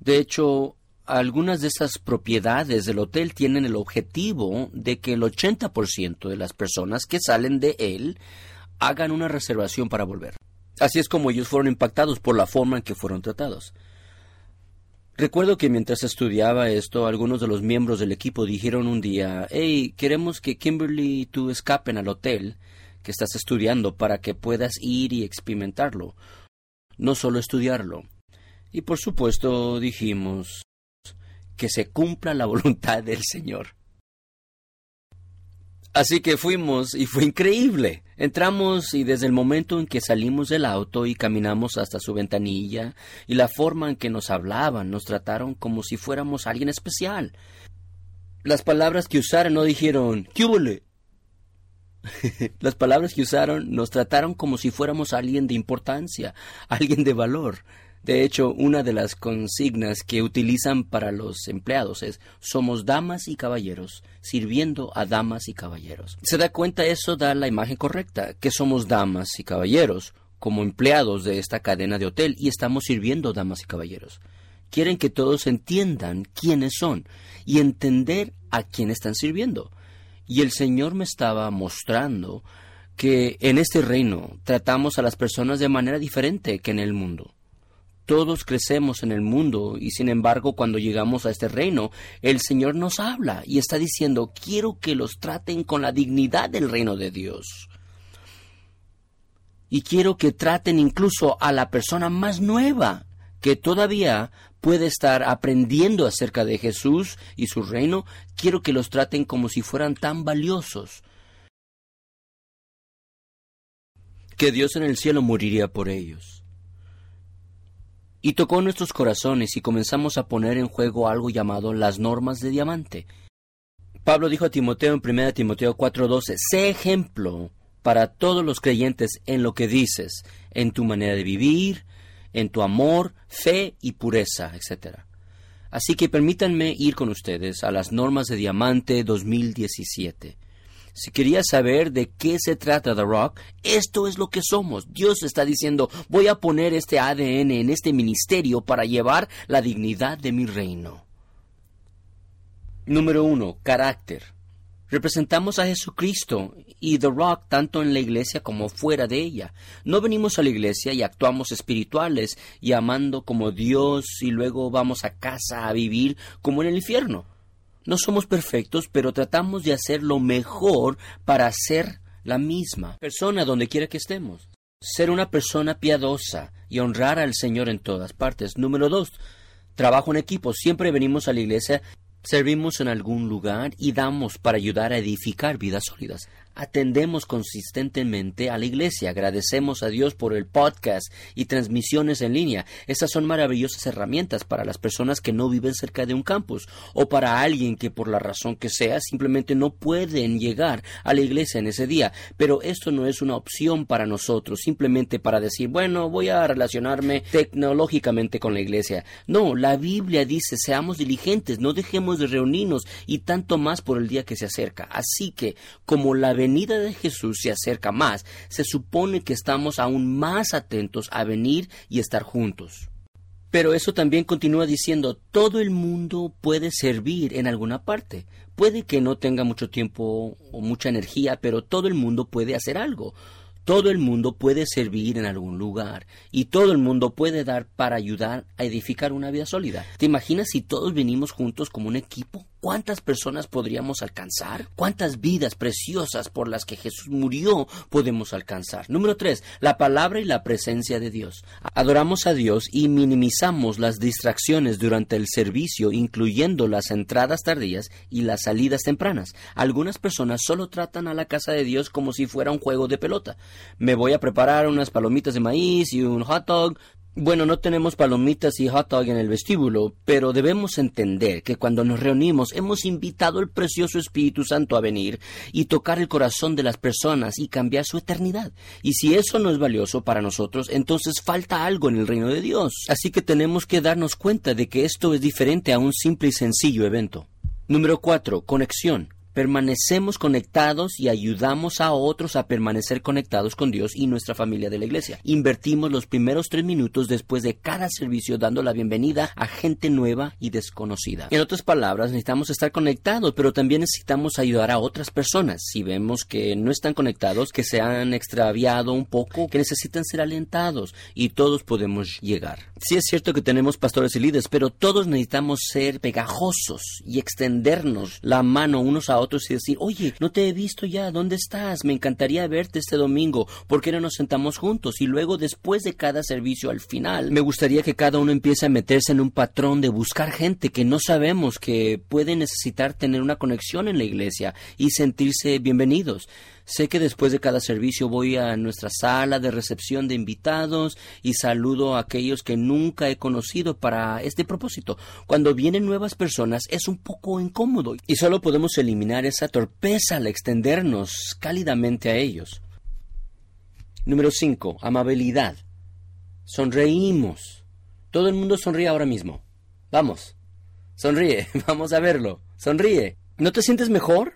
[SPEAKER 1] De hecho, algunas de esas propiedades del hotel tienen el objetivo de que el 80% de las personas que salen de él hagan una reservación para volver. Así es como ellos fueron impactados por la forma en que fueron tratados. Recuerdo que mientras estudiaba esto, algunos de los miembros del equipo dijeron un día, hey, queremos que Kimberly y tú escapen al hotel que estás estudiando para que puedas ir y experimentarlo, no solo estudiarlo. Y por supuesto dijimos que se cumpla la voluntad del Señor. Así que fuimos y fue increíble. Entramos y desde el momento en que salimos del auto y caminamos hasta su ventanilla y la forma en que nos hablaban, nos trataron como si fuéramos alguien especial. Las palabras que usaron no dijeron, ¿qué Las palabras que usaron nos trataron como si fuéramos alguien de importancia, alguien de valor. De hecho, una de las consignas que utilizan para los empleados es somos damas y caballeros, sirviendo a damas y caballeros. ¿Se da cuenta? Eso da la imagen correcta, que somos damas y caballeros como empleados de esta cadena de hotel y estamos sirviendo damas y caballeros. Quieren que todos entiendan quiénes son y entender a quién están sirviendo. Y el Señor me estaba mostrando que en este reino tratamos a las personas de manera diferente que en el mundo. Todos crecemos en el mundo y sin embargo cuando llegamos a este reino, el Señor nos habla y está diciendo, quiero que los traten con la dignidad del reino de Dios. Y quiero que traten incluso a la persona más nueva, que todavía puede estar aprendiendo acerca de Jesús y su reino, quiero que los traten como si fueran tan valiosos que Dios en el cielo moriría por ellos. Y tocó nuestros corazones y comenzamos a poner en juego algo llamado las normas de diamante. Pablo dijo a Timoteo en 1 Timoteo 4:12, sé ejemplo para todos los creyentes en lo que dices, en tu manera de vivir, en tu amor, fe y pureza, etc. Así que permítanme ir con ustedes a las normas de diamante 2017. Si quería saber de qué se trata The Rock, esto es lo que somos. Dios está diciendo, voy a poner este ADN en este ministerio para llevar la dignidad de mi reino. Número uno, carácter. Representamos a Jesucristo y The Rock tanto en la iglesia como fuera de ella. No venimos a la iglesia y actuamos espirituales y amando como Dios y luego vamos a casa a vivir como en el infierno. No somos perfectos, pero tratamos de hacer lo mejor para ser la misma persona donde quiera que estemos. Ser una persona piadosa y honrar al Señor en todas partes. Número dos, trabajo en equipo. Siempre venimos a la iglesia, servimos en algún lugar y damos para ayudar a edificar vidas sólidas atendemos consistentemente a la iglesia. Agradecemos a Dios por el podcast y transmisiones en línea. Estas son maravillosas herramientas para las personas que no viven cerca de un campus o para alguien que por la razón que sea simplemente no pueden llegar a la iglesia en ese día. Pero esto no es una opción para nosotros, simplemente para decir, bueno, voy a relacionarme tecnológicamente con la iglesia. No, la Biblia dice, seamos diligentes, no dejemos de reunirnos y tanto más por el día que se acerca. Así que, como la venida de Jesús se acerca más, se supone que estamos aún más atentos a venir y estar juntos. Pero eso también continúa diciendo, todo el mundo puede servir en alguna parte. Puede que no tenga mucho tiempo o mucha energía, pero todo el mundo puede hacer algo. Todo el mundo puede servir en algún lugar y todo el mundo puede dar para ayudar a edificar una vida sólida. ¿Te imaginas si todos venimos juntos como un equipo? ¿Cuántas personas podríamos alcanzar? ¿Cuántas vidas preciosas por las que Jesús murió podemos alcanzar? Número tres, la palabra y la presencia de Dios. Adoramos a Dios y minimizamos las distracciones durante el servicio, incluyendo las entradas tardías y las salidas tempranas. Algunas personas solo tratan a la casa de Dios como si fuera un juego de pelota. Me voy a preparar unas palomitas de maíz y un hot dog, bueno, no tenemos palomitas y hot dog en el vestíbulo, pero debemos entender que cuando nos reunimos hemos invitado al precioso Espíritu Santo a venir y tocar el corazón de las personas y cambiar su eternidad. Y si eso no es valioso para nosotros, entonces falta algo en el reino de Dios. Así que tenemos que darnos cuenta de que esto es diferente a un simple y sencillo evento. Número 4. Conexión permanecemos conectados y ayudamos a otros a permanecer conectados con Dios y nuestra familia de la iglesia. Invertimos los primeros tres minutos después de cada servicio dando la bienvenida a gente nueva y desconocida. En otras palabras, necesitamos estar conectados, pero también necesitamos ayudar a otras personas. Si vemos que no están conectados, que se han extraviado un poco, que necesitan ser alentados y todos podemos llegar. Sí es cierto que tenemos pastores y líderes, pero todos necesitamos ser pegajosos y extendernos la mano unos a otros y decir, oye, no te he visto ya, ¿dónde estás? Me encantaría verte este domingo, ¿por qué no nos sentamos juntos? Y luego, después de cada servicio, al final, me gustaría que cada uno empiece a meterse en un patrón de buscar gente que no sabemos que puede necesitar tener una conexión en la iglesia y sentirse bienvenidos. Sé que después de cada servicio voy a nuestra sala de recepción de invitados y saludo a aquellos que nunca he conocido para este propósito. Cuando vienen nuevas personas es un poco incómodo y solo podemos eliminar esa torpeza al extendernos cálidamente a ellos. Número 5. Amabilidad. Sonreímos. Todo el mundo sonríe ahora mismo. Vamos. Sonríe. Vamos a verlo. Sonríe. ¿No te sientes mejor?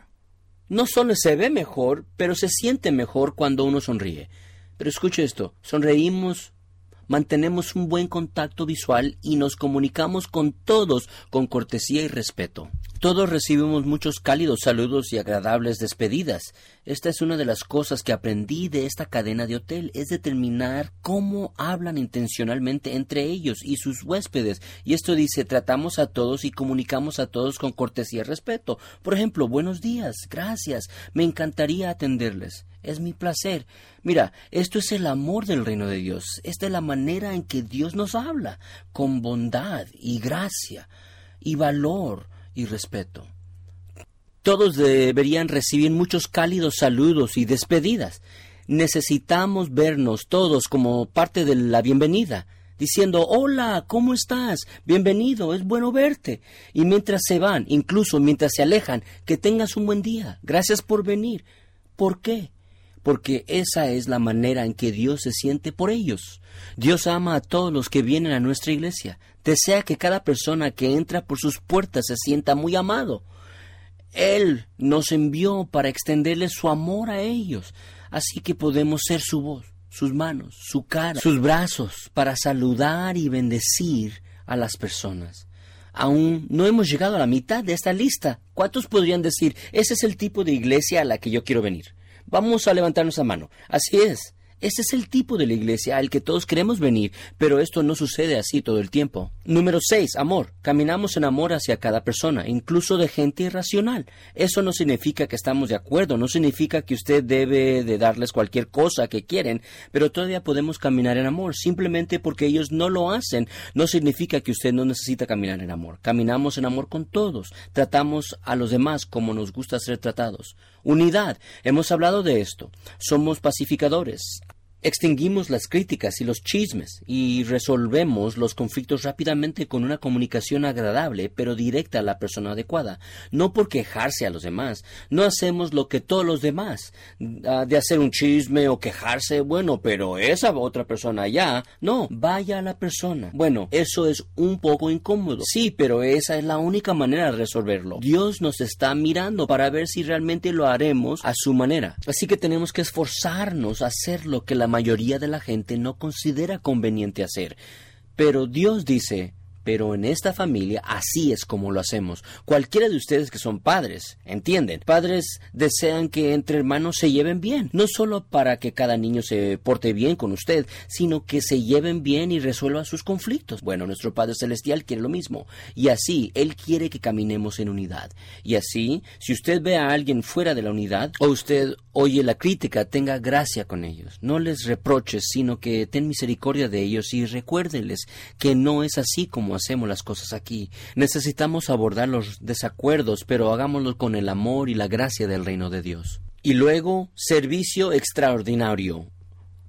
[SPEAKER 1] No solo se ve mejor, pero se siente mejor cuando uno sonríe. Pero escuche esto, sonreímos, mantenemos un buen contacto visual y nos comunicamos con todos con cortesía y respeto. Todos recibimos muchos cálidos saludos y agradables despedidas. Esta es una de las cosas que aprendí de esta cadena de hotel, es determinar cómo hablan intencionalmente entre ellos y sus huéspedes. Y esto dice, tratamos a todos y comunicamos a todos con cortesía y respeto. Por ejemplo, buenos días, gracias, me encantaría atenderles. Es mi placer. Mira, esto es el amor del reino de Dios. Esta es la manera en que Dios nos habla, con bondad y gracia y valor y respeto. Todos deberían recibir muchos cálidos saludos y despedidas. Necesitamos vernos todos como parte de la bienvenida, diciendo Hola, ¿cómo estás? Bienvenido, es bueno verte. Y mientras se van, incluso mientras se alejan, que tengas un buen día. Gracias por venir. ¿Por qué? Porque esa es la manera en que Dios se siente por ellos. Dios ama a todos los que vienen a nuestra iglesia, desea que cada persona que entra por sus puertas se sienta muy amado. Él nos envió para extenderles su amor a ellos, así que podemos ser su voz, sus manos, su cara, sus brazos, para saludar y bendecir a las personas. Aún no hemos llegado a la mitad de esta lista. ¿Cuántos podrían decir, ese es el tipo de iglesia a la que yo quiero venir? Vamos a levantarnos a mano. Así es. Ese es el tipo de la iglesia al que todos queremos venir, pero esto no sucede así todo el tiempo. Número 6. Amor. Caminamos en amor hacia cada persona, incluso de gente irracional. Eso no significa que estamos de acuerdo, no significa que usted debe de darles cualquier cosa que quieren, pero todavía podemos caminar en amor, simplemente porque ellos no lo hacen. No significa que usted no necesita caminar en amor. Caminamos en amor con todos, tratamos a los demás como nos gusta ser tratados. Unidad. Hemos hablado de esto. Somos pacificadores. Extinguimos las críticas y los chismes y resolvemos los conflictos rápidamente con una comunicación agradable pero directa a la persona adecuada, no por quejarse a los demás. No hacemos lo que todos los demás, ah, de hacer un chisme o quejarse, bueno, pero esa otra persona ya, no, vaya a la persona. Bueno, eso es un poco incómodo, sí, pero esa es la única manera de resolverlo. Dios nos está mirando para ver si realmente lo haremos a su manera. Así que tenemos que esforzarnos a hacer lo que la mayoría de la gente no considera conveniente hacer. Pero Dios dice, pero en esta familia así es como lo hacemos. Cualquiera de ustedes que son padres, entienden. Padres desean que entre hermanos se lleven bien, no solo para que cada niño se porte bien con usted, sino que se lleven bien y resuelvan sus conflictos. Bueno, nuestro Padre Celestial quiere lo mismo. Y así, Él quiere que caminemos en unidad. Y así, si usted ve a alguien fuera de la unidad, o usted oye la crítica, tenga gracia con ellos. No les reproches, sino que ten misericordia de ellos y recuérdenles que no es así como hacemos las cosas aquí. Necesitamos abordar los desacuerdos, pero hagámoslo con el amor y la gracia del reino de Dios. Y luego, servicio extraordinario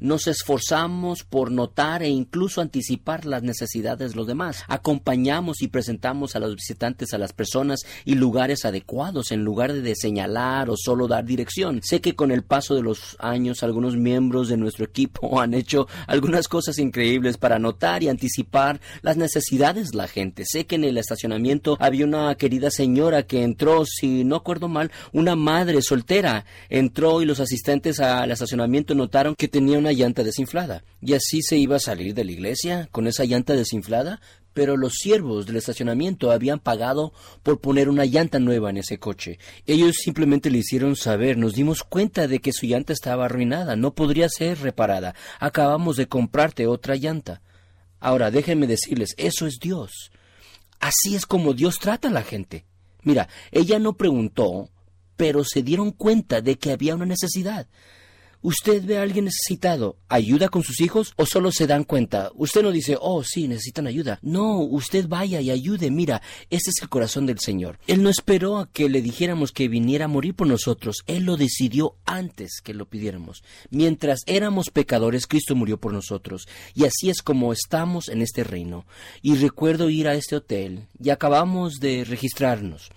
[SPEAKER 1] nos esforzamos por notar e incluso anticipar las necesidades de los demás. Acompañamos y presentamos a los visitantes a las personas y lugares adecuados en lugar de señalar o solo dar dirección. Sé que con el paso de los años algunos miembros de nuestro equipo han hecho algunas cosas increíbles para notar y anticipar las necesidades de la gente. Sé que en el estacionamiento había una querida señora que entró, si no acuerdo mal, una madre soltera entró y los asistentes al estacionamiento notaron que tenía una llanta desinflada. Y así se iba a salir de la iglesia con esa llanta desinflada, pero los siervos del estacionamiento habían pagado por poner una llanta nueva en ese coche. Ellos simplemente le hicieron saber, nos dimos cuenta de que su llanta estaba arruinada, no podría ser reparada. Acabamos de comprarte otra llanta. Ahora, déjenme decirles, eso es Dios. Así es como Dios trata a la gente. Mira, ella no preguntó, pero se dieron cuenta de que había una necesidad. ¿Usted ve a alguien necesitado? ¿Ayuda con sus hijos? ¿O solo se dan cuenta? Usted no dice, oh, sí, necesitan ayuda. No, usted vaya y ayude. Mira, ese es el corazón del Señor. Él no esperó a que le dijéramos que viniera a morir por nosotros. Él lo decidió antes que lo pidiéramos. Mientras éramos pecadores, Cristo murió por nosotros. Y así es como estamos en este reino. Y recuerdo ir a este hotel y acabamos de registrarnos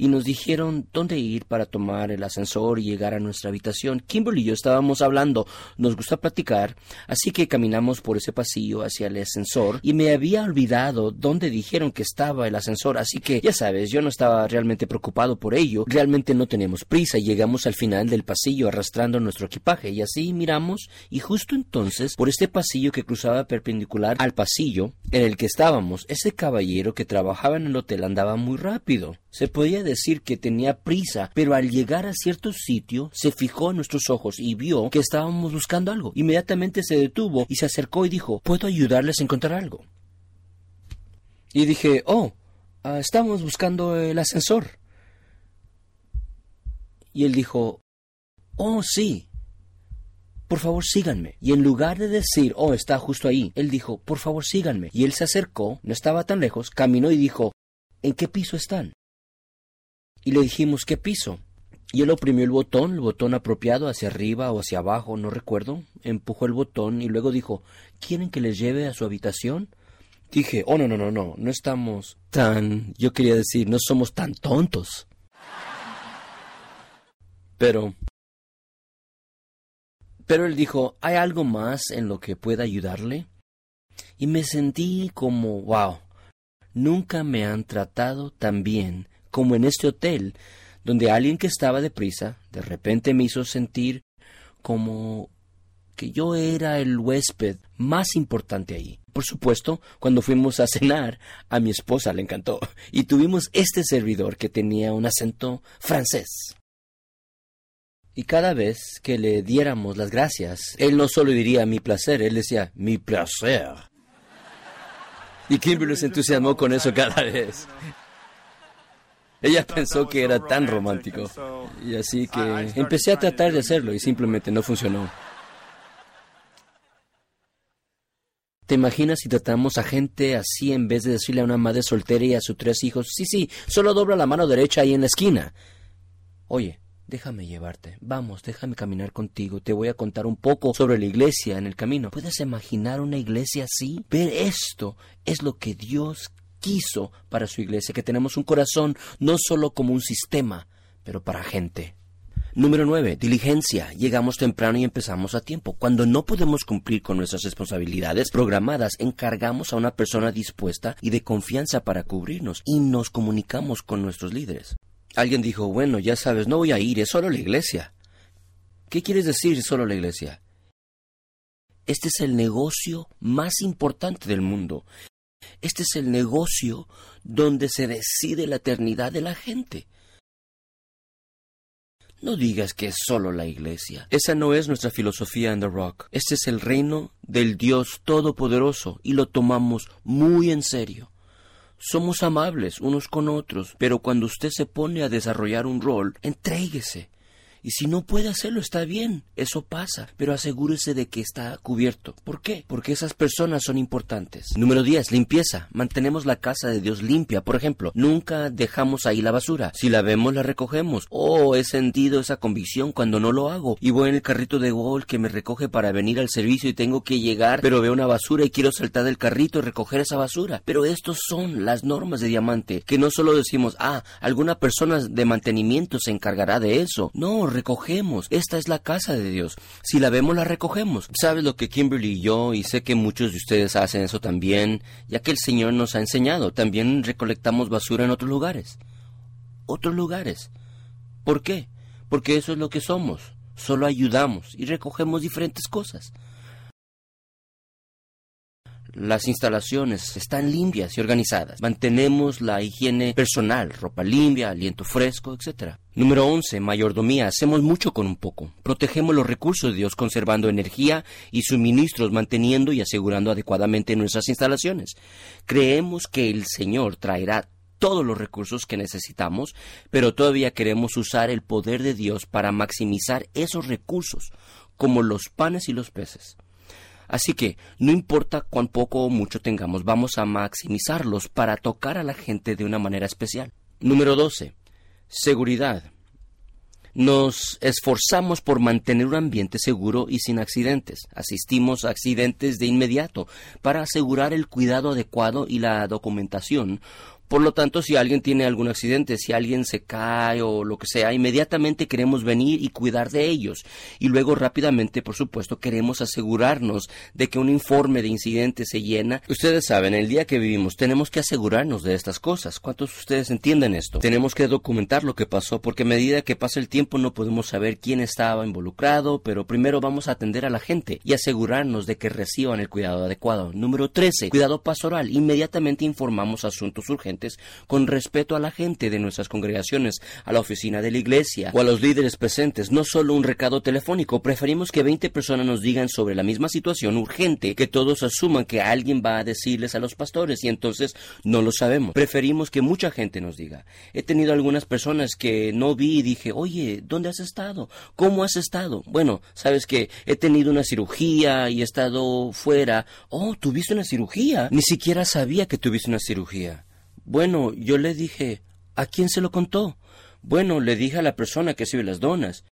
[SPEAKER 1] y nos dijeron dónde ir para tomar el ascensor y llegar a nuestra habitación. Kimberly y yo estábamos hablando, nos gusta platicar, así que caminamos por ese pasillo hacia el ascensor y me había olvidado dónde dijeron que estaba el ascensor, así que ya sabes, yo no estaba realmente preocupado por ello, realmente no tenemos prisa llegamos al final del pasillo arrastrando nuestro equipaje y así miramos y justo entonces por este pasillo que cruzaba perpendicular al pasillo en el que estábamos, ese caballero que trabajaba en el hotel andaba muy rápido. Se podía decir que tenía prisa, pero al llegar a cierto sitio se fijó en nuestros ojos y vio que estábamos buscando algo. Inmediatamente se detuvo y se acercó y dijo, ¿puedo ayudarles a encontrar algo? Y dije, oh, ah, estamos buscando el ascensor. Y él dijo, oh, sí, por favor síganme. Y en lugar de decir, oh, está justo ahí, él dijo, por favor síganme. Y él se acercó, no estaba tan lejos, caminó y dijo, ¿en qué piso están? Y le dijimos, ¿qué piso? Y él oprimió el botón, el botón apropiado, hacia arriba o hacia abajo, no recuerdo. Empujó el botón y luego dijo, ¿quieren que les lleve a su habitación? Dije, oh, no, no, no, no, no estamos tan... Yo quería decir, no somos tan tontos. Pero pero él dijo, ¿hay algo más en lo que pueda ayudarle? Y me sentí como, wow, nunca me han tratado tan bien como en este hotel, donde alguien que estaba deprisa de repente me hizo sentir como que yo era el huésped más importante ahí. Por supuesto, cuando fuimos a cenar, a mi esposa le encantó, y tuvimos este servidor que tenía un acento francés. Y cada vez que le diéramos las gracias, él no solo diría mi placer, él decía mi placer. Y Kimberly se entusiasmó con eso cada vez. Ella pensó que era tan romántico. Y así que empecé a tratar de hacerlo y simplemente no funcionó. ¿Te imaginas si tratamos a gente así en vez de decirle a una madre soltera y a sus tres hijos, sí, sí, solo dobla la mano derecha ahí en la esquina? Oye, Déjame llevarte. Vamos, déjame caminar contigo. Te voy a contar un poco sobre la iglesia en el camino. ¿Puedes imaginar una iglesia así? Ver esto es lo que Dios quiso para su iglesia, que tenemos un corazón no solo como un sistema, pero para gente. Número 9. Diligencia. Llegamos temprano y empezamos a tiempo. Cuando no podemos cumplir con nuestras responsabilidades programadas, encargamos a una persona dispuesta y de confianza para cubrirnos y nos comunicamos con nuestros líderes. Alguien dijo, bueno, ya sabes, no voy a ir, es solo la iglesia. ¿Qué quieres decir solo la iglesia? Este es el negocio más importante del mundo. Este es el negocio donde se decide la eternidad de la gente. No digas que es solo la iglesia. Esa no es nuestra filosofía en The Rock. Este es el reino del Dios Todopoderoso y lo tomamos muy en serio. Somos amables unos con otros, pero cuando usted se pone a desarrollar un rol, entréguese. Y si no puede hacerlo, está bien, eso pasa, pero asegúrese de que está cubierto. ¿Por qué? Porque esas personas son importantes. Número 10. Limpieza. Mantenemos la casa de Dios limpia. Por ejemplo, nunca dejamos ahí la basura. Si la vemos, la recogemos. Oh, he sentido esa convicción cuando no lo hago. Y voy en el carrito de gol que me recoge para venir al servicio y tengo que llegar, pero veo una basura y quiero saltar del carrito y recoger esa basura. Pero estos son las normas de diamante, que no solo decimos, ah, alguna persona de mantenimiento se encargará de eso. No, recogemos. Esta es la casa de Dios. Si la vemos, la recogemos. ¿Sabes lo que Kimberly y yo, y sé que muchos de ustedes hacen eso también, ya que el Señor nos ha enseñado, también recolectamos basura en otros lugares. Otros lugares. ¿Por qué? Porque eso es lo que somos. Solo ayudamos y recogemos diferentes cosas. Las instalaciones están limpias y organizadas. Mantenemos la higiene personal, ropa limpia, aliento fresco, etc. Número 11. Mayordomía. Hacemos mucho con un poco. Protegemos los recursos de Dios conservando energía y suministros, manteniendo y asegurando adecuadamente nuestras instalaciones. Creemos que el Señor traerá todos los recursos que necesitamos, pero todavía queremos usar el poder de Dios para maximizar esos recursos, como los panes y los peces. Así que no importa cuán poco o mucho tengamos, vamos a maximizarlos para tocar a la gente de una manera especial. Número 12. Seguridad. Nos esforzamos por mantener un ambiente seguro y sin accidentes. Asistimos a accidentes de inmediato para asegurar el cuidado adecuado y la documentación Por lo tanto, si alguien tiene algún accidente, si alguien se cae o lo que sea, inmediatamente queremos venir y cuidar de ellos. Y luego rápidamente, por supuesto, queremos asegurarnos de que un informe de incidente se llena. Ustedes saben, el día que vivimos tenemos que asegurarnos de estas cosas. ¿Cuántos de ustedes entienden esto? Tenemos que documentar lo que pasó porque a medida que pasa el tiempo no podemos saber quién estaba involucrado, pero primero vamos a atender a la gente y asegurarnos de que reciban el cuidado adecuado. Número 13. Cuidado pastoral. Inmediatamente informamos asuntos urgentes con respeto a la gente de nuestras congregaciones, a la oficina de la iglesia o a los líderes presentes. No solo un recado telefónico. Preferimos que 20 personas nos digan sobre la misma situación urgente, que todos asuman que alguien va a decirles a los pastores y entonces no lo sabemos. Preferimos que mucha gente nos diga. He tenido algunas personas que no vi y dije, oye, ¿dónde has estado? ¿Cómo has estado? Bueno, sabes que he tenido una cirugía y he estado fuera. Oh, ¿tuviste una cirugía? Ni siquiera sabía que tuviste una cirugía. Bueno, yo le dije, ¿a quién se lo contó? Bueno, le dije a la persona que sirve las donas.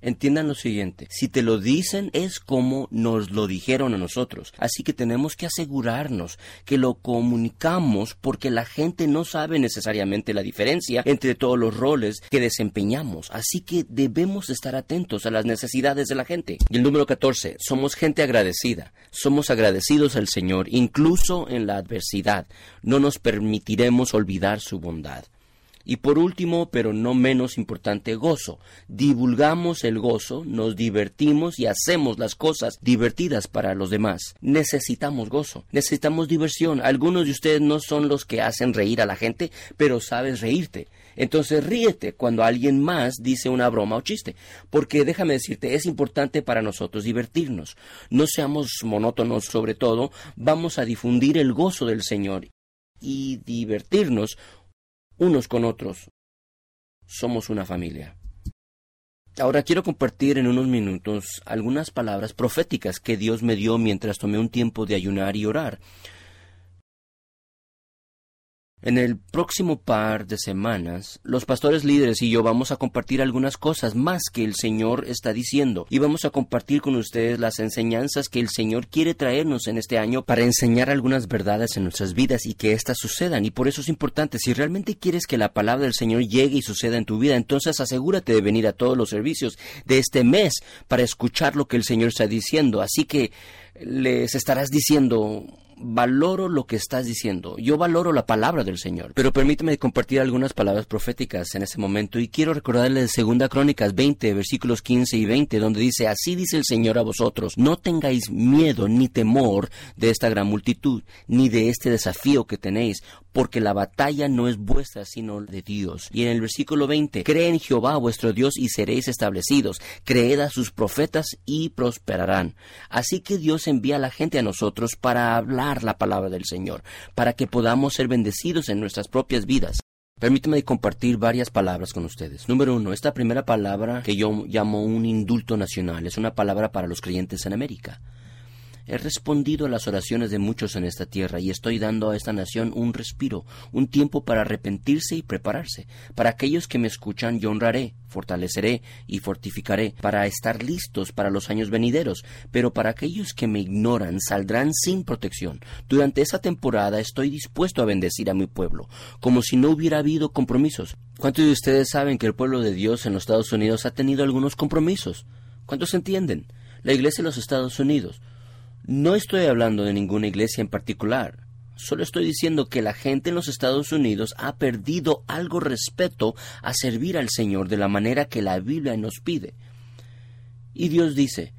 [SPEAKER 1] Entiendan lo siguiente, si te lo dicen es como nos lo dijeron a nosotros, así que tenemos que asegurarnos que lo comunicamos porque la gente no sabe necesariamente la diferencia entre todos los roles que desempeñamos, así que debemos estar atentos a las necesidades de la gente. Y el número 14, somos gente agradecida, somos agradecidos al Señor, incluso en la adversidad, no nos permitiremos olvidar su bondad. Y por último, pero no menos importante, gozo. Divulgamos el gozo, nos divertimos y hacemos las cosas divertidas para los demás. Necesitamos gozo, necesitamos diversión. Algunos de ustedes no son los que hacen reír a la gente, pero sabes reírte. Entonces ríete cuando alguien más dice una broma o chiste, porque déjame decirte, es importante para nosotros divertirnos. No seamos monótonos sobre todo, vamos a difundir el gozo del Señor y divertirnos unos con otros. Somos una familia. Ahora quiero compartir en unos minutos algunas palabras proféticas que Dios me dio mientras tomé un tiempo de ayunar y orar. En el próximo par de semanas, los pastores líderes y yo vamos a compartir algunas cosas más que el Señor está diciendo y vamos a compartir con ustedes las enseñanzas que el Señor quiere traernos en este año para enseñar algunas verdades en nuestras vidas y que éstas sucedan. Y por eso es importante, si realmente quieres que la palabra del Señor llegue y suceda en tu vida, entonces asegúrate de venir a todos los servicios de este mes para escuchar lo que el Señor está diciendo. Así que les estarás diciendo valoro lo que estás diciendo, yo valoro la palabra del Señor. Pero permíteme compartir algunas palabras proféticas en este momento y quiero recordarles de Segunda Crónicas 20, versículos 15 y 20, donde dice, así dice el Señor a vosotros, no tengáis miedo ni temor de esta gran multitud, ni de este desafío que tenéis, porque la batalla no es vuestra, sino de Dios. Y en el versículo 20, cree en Jehová vuestro Dios y seréis establecidos, creed a sus profetas y prosperarán. Así que Dios envía a la gente a nosotros para hablar la palabra del Señor, para que podamos ser bendecidos en nuestras propias vidas. Permíteme compartir varias palabras con ustedes. Número uno, esta primera palabra que yo llamo un indulto nacional es una palabra para los creyentes en América. He respondido a las oraciones de muchos en esta tierra y estoy dando a esta nación un respiro, un tiempo para arrepentirse y prepararse. Para aquellos que me escuchan yo honraré, fortaleceré y fortificaré para estar listos para los años venideros, pero para aquellos que me ignoran saldrán sin protección. Durante esa temporada estoy dispuesto a bendecir a mi pueblo, como si no hubiera habido compromisos. ¿Cuántos de ustedes saben que el pueblo de Dios en los Estados Unidos ha tenido algunos compromisos? ¿Cuántos entienden? La Iglesia de los Estados Unidos no estoy hablando de ninguna iglesia en particular. Solo estoy diciendo que la gente en los Estados Unidos ha perdido algo respeto a servir al Señor de la manera que la Biblia nos pide. Y Dios dice,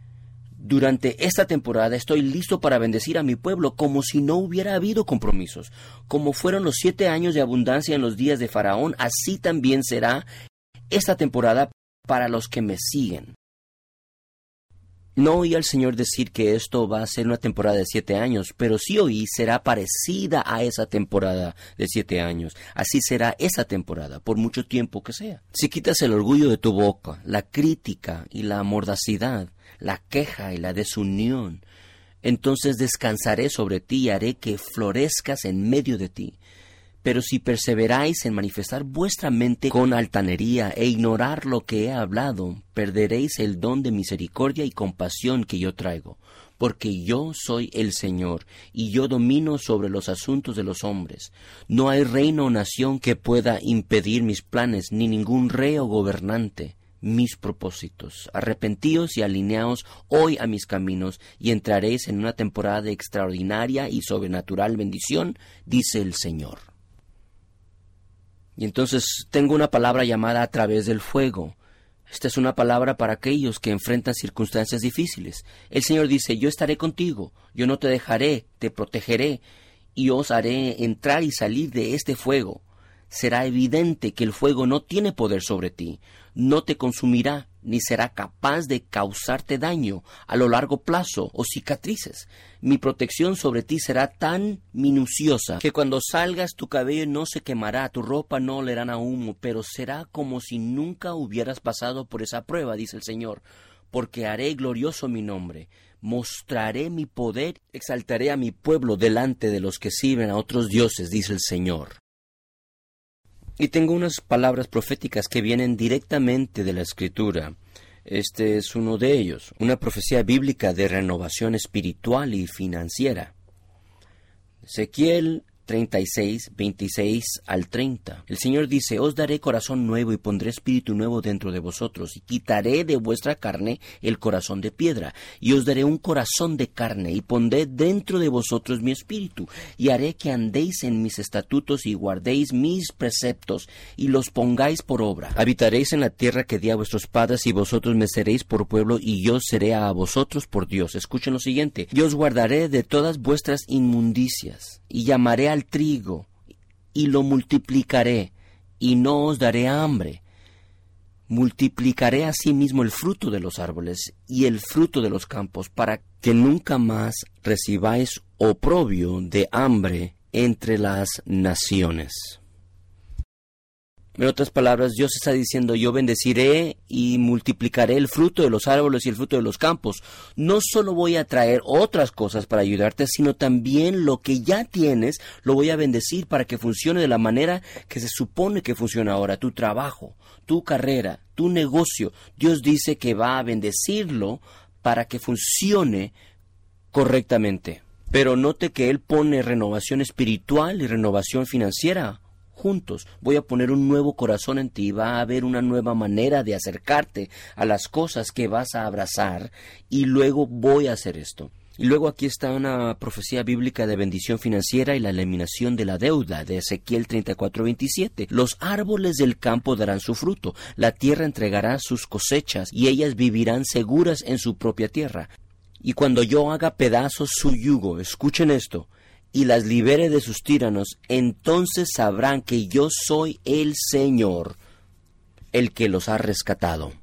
[SPEAKER 1] durante esta temporada estoy listo para bendecir a mi pueblo como si no hubiera habido compromisos. Como fueron los siete años de abundancia en los días de Faraón, así también será esta temporada para los que me siguen. No oí al Señor decir que esto va a ser una temporada de siete años, pero sí oí será parecida a esa temporada de siete años. Así será esa temporada, por mucho tiempo que sea. Si quitas el orgullo de tu boca, la crítica y la mordacidad, la queja y la desunión, entonces descansaré sobre ti y haré que florezcas en medio de ti. Pero si perseveráis en manifestar vuestra mente con altanería e ignorar lo que he hablado, perderéis el don de misericordia y compasión que yo traigo. porque yo soy el Señor, y yo domino sobre los asuntos de los hombres. No hay reino o nación que pueda impedir mis planes, ni ningún rey o gobernante mis propósitos. Arrepentíos y alineaos hoy a mis caminos, y entraréis en una temporada de extraordinaria y sobrenatural bendición, dice el Señor. Y entonces tengo una palabra llamada a través del fuego. Esta es una palabra para aquellos que enfrentan circunstancias difíciles. El Señor dice, yo estaré contigo, yo no te dejaré, te protegeré, y os haré entrar y salir de este fuego. Será evidente que el fuego no tiene poder sobre ti, no te consumirá, ni será capaz de causarte daño a lo largo plazo o cicatrices. Mi protección sobre ti será tan minuciosa que cuando salgas tu cabello no se quemará, tu ropa no olerá a humo, pero será como si nunca hubieras pasado por esa prueba, dice el Señor, porque haré glorioso mi nombre. Mostraré mi poder, exaltaré a mi pueblo delante de los que sirven a otros dioses, dice el Señor. Y tengo unas palabras proféticas que vienen directamente de la Escritura. Este es uno de ellos, una profecía bíblica de renovación espiritual y financiera. Ezequiel 36, 26 al 30. El Señor dice, Os daré corazón nuevo y pondré espíritu nuevo dentro de vosotros, y quitaré de vuestra carne el corazón de piedra, y os daré un corazón de carne, y pondré dentro de vosotros mi espíritu, y haré que andéis en mis estatutos y guardéis mis preceptos, y los pongáis por obra. Habitaréis en la tierra que di a vuestros padres, y vosotros me seréis por pueblo, y yo seré a vosotros por Dios. Escuchen lo siguiente, yo os guardaré de todas vuestras inmundicias y llamaré al trigo, y lo multiplicaré, y no os daré hambre. Multiplicaré asimismo el fruto de los árboles y el fruto de los campos, para que nunca más recibáis oprobio de hambre entre las naciones. En otras palabras, Dios está diciendo, yo bendeciré y multiplicaré el fruto de los árboles y el fruto de los campos. No solo voy a traer otras cosas para ayudarte, sino también lo que ya tienes, lo voy a bendecir para que funcione de la manera que se supone que funciona ahora. Tu trabajo, tu carrera, tu negocio. Dios dice que va a bendecirlo para que funcione correctamente. Pero note que Él pone renovación espiritual y renovación financiera juntos. Voy a poner un nuevo corazón en ti, va a haber una nueva manera de acercarte a las cosas que vas a abrazar y luego voy a hacer esto. Y luego aquí está una profecía bíblica de bendición financiera y la eliminación de la deuda de Ezequiel 34:27. Los árboles del campo darán su fruto, la tierra entregará sus cosechas y ellas vivirán seguras en su propia tierra. Y cuando yo haga pedazos su yugo, escuchen esto, y las libere de sus tiranos, entonces sabrán que yo soy el Señor, el que los ha rescatado.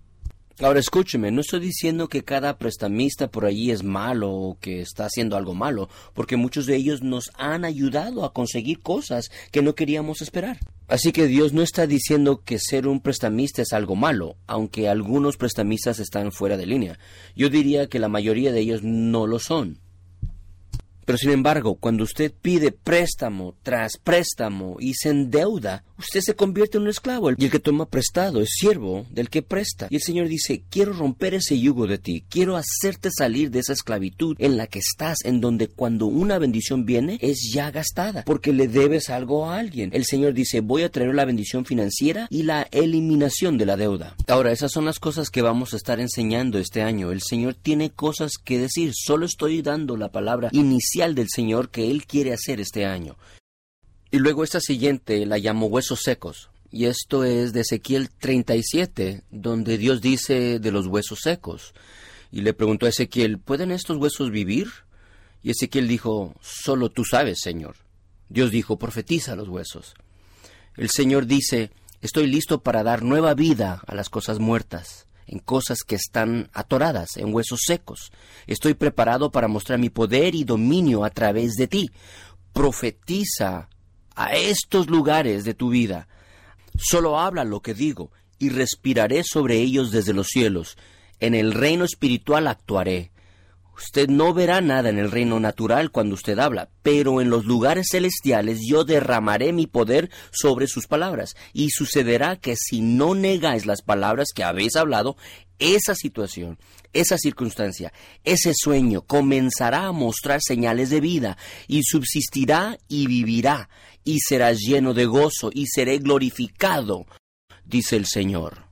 [SPEAKER 1] Ahora escúcheme, no estoy diciendo que cada prestamista por allí es malo o que está haciendo algo malo, porque muchos de ellos nos han ayudado a conseguir cosas que no queríamos esperar. Así que Dios no está diciendo que ser un prestamista es algo malo, aunque algunos prestamistas están fuera de línea. Yo diría que la mayoría de ellos no lo son. Pero sin embargo, cuando usted pide préstamo tras préstamo y se endeuda, usted se convierte en un esclavo. Y el que toma prestado es siervo del que presta. Y el Señor dice, quiero romper ese yugo de ti, quiero hacerte salir de esa esclavitud en la que estás, en donde cuando una bendición viene es ya gastada, porque le debes algo a alguien. El Señor dice, voy a traer la bendición financiera y la eliminación de la deuda. Ahora, esas son las cosas que vamos a estar enseñando este año. El Señor tiene cosas que decir, solo estoy dando la palabra inicial del Señor que Él quiere hacer este año. Y luego esta siguiente la llamó huesos secos. Y esto es de Ezequiel 37, donde Dios dice de los huesos secos. Y le preguntó a Ezequiel, ¿pueden estos huesos vivir? Y Ezequiel dijo, solo tú sabes, Señor. Dios dijo, profetiza los huesos. El Señor dice, estoy listo para dar nueva vida a las cosas muertas en cosas que están atoradas, en huesos secos. Estoy preparado para mostrar mi poder y dominio a través de ti. Profetiza a estos lugares de tu vida. Solo habla lo que digo y respiraré sobre ellos desde los cielos. En el reino espiritual actuaré. Usted no verá nada en el reino natural cuando usted habla, pero en los lugares celestiales yo derramaré mi poder sobre sus palabras, y sucederá que si no negáis las palabras que habéis hablado, esa situación, esa circunstancia, ese sueño comenzará a mostrar señales de vida y subsistirá y vivirá y será lleno de gozo y seré glorificado, dice el Señor.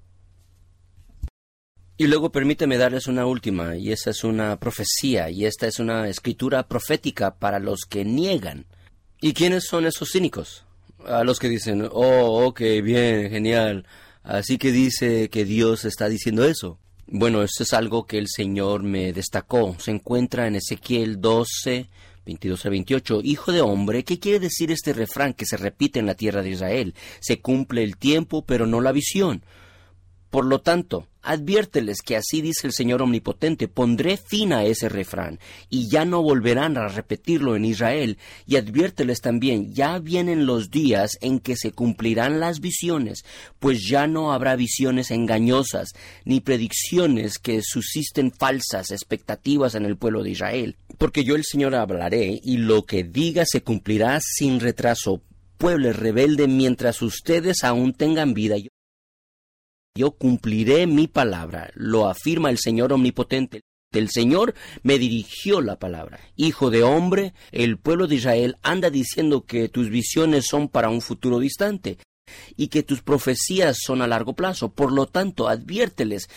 [SPEAKER 1] Y luego permíteme darles una última, y esa es una profecía, y esta es una escritura profética para los que niegan. ¿Y quiénes son esos cínicos? A los que dicen, oh, ok, bien, genial, así que dice que Dios está diciendo eso. Bueno, esto es algo que el Señor me destacó. Se encuentra en Ezequiel 12, 22 a 28. Hijo de hombre, ¿qué quiere decir este refrán que se repite en la tierra de Israel? Se cumple el tiempo, pero no la visión. Por lo tanto, adviérteles que así dice el Señor Omnipotente, pondré fin a ese refrán, y ya no volverán a repetirlo en Israel, y adviérteles también, ya vienen los días en que se cumplirán las visiones, pues ya no habrá visiones engañosas, ni predicciones que susciten falsas expectativas en el pueblo de Israel. Porque yo el Señor hablaré, y lo que diga se cumplirá sin retraso. Pueblo rebelde, mientras ustedes aún tengan vida, yo cumpliré mi palabra, lo afirma el Señor omnipotente. El Señor me dirigió la palabra. Hijo de hombre, el pueblo de Israel anda diciendo que tus visiones son para un futuro distante y que tus profecías son a largo plazo. Por lo tanto, adviérteles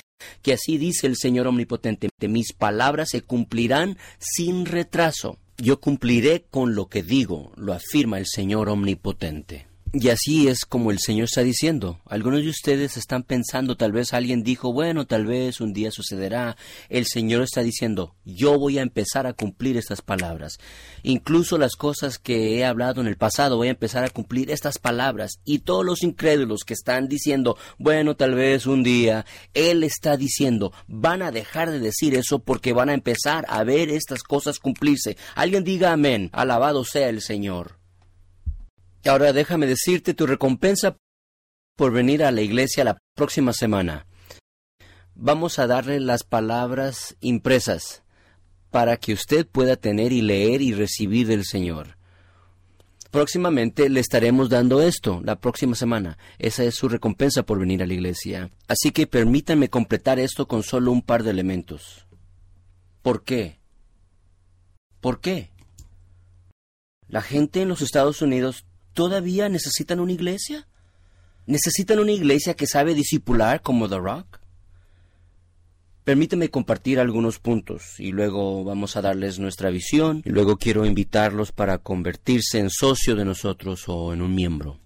[SPEAKER 1] que así dice el Señor omnipotente, mis palabras se cumplirán sin retraso. Yo cumpliré con lo que digo, lo afirma el Señor omnipotente. Y así es como el Señor está diciendo. Algunos de ustedes están pensando, tal vez alguien dijo, bueno, tal vez un día sucederá. El Señor está diciendo, yo voy a empezar a cumplir estas palabras. Incluso las cosas que he hablado en el pasado, voy a empezar a cumplir estas palabras. Y todos los incrédulos que están diciendo, bueno, tal vez un día, Él está diciendo, van a dejar de decir eso porque van a empezar a ver estas cosas cumplirse. Alguien diga amén, alabado sea el Señor. Ahora déjame decirte tu recompensa por venir a la iglesia la próxima semana. Vamos a darle las palabras impresas para que usted pueda tener y leer y recibir del Señor. Próximamente le estaremos dando esto, la próxima semana. Esa es su recompensa por venir a la iglesia. Así que permítanme completar esto con solo un par de elementos. ¿Por qué? ¿Por qué? La gente en los Estados Unidos todavía necesitan una iglesia? ¿Necesitan una iglesia que sabe discipular como The Rock? Permíteme compartir algunos puntos y luego vamos a darles nuestra visión y luego quiero invitarlos para convertirse en socio de nosotros o en un miembro.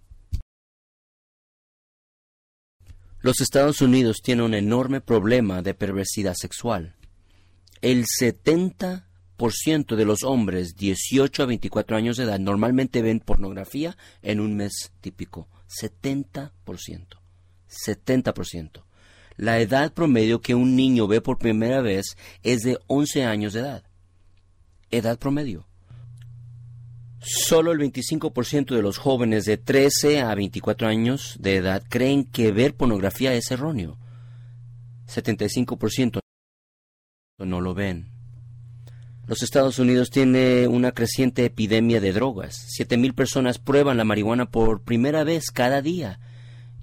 [SPEAKER 1] Los Estados Unidos tienen un enorme problema de perversidad sexual. El 70 ciento de los hombres 18 a 24 años de edad normalmente ven pornografía en un mes típico. 70%. 70%. La edad promedio que un niño ve por primera vez es de 11 años de edad. Edad promedio. Solo el 25% de los jóvenes de 13 a 24 años de edad creen que ver pornografía es erróneo. 75% no lo ven. Los Estados Unidos tiene una creciente epidemia de drogas. Siete mil personas prueban la marihuana por primera vez cada día.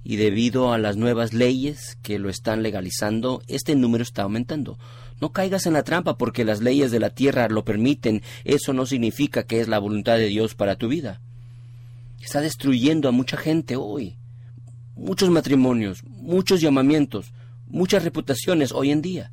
[SPEAKER 1] Y debido a las nuevas leyes que lo están legalizando, este número está aumentando. No caigas en la trampa porque las leyes de la tierra lo permiten. Eso no significa que es la voluntad de Dios para tu vida. Está destruyendo a mucha gente hoy. Muchos matrimonios, muchos llamamientos, muchas reputaciones hoy en día.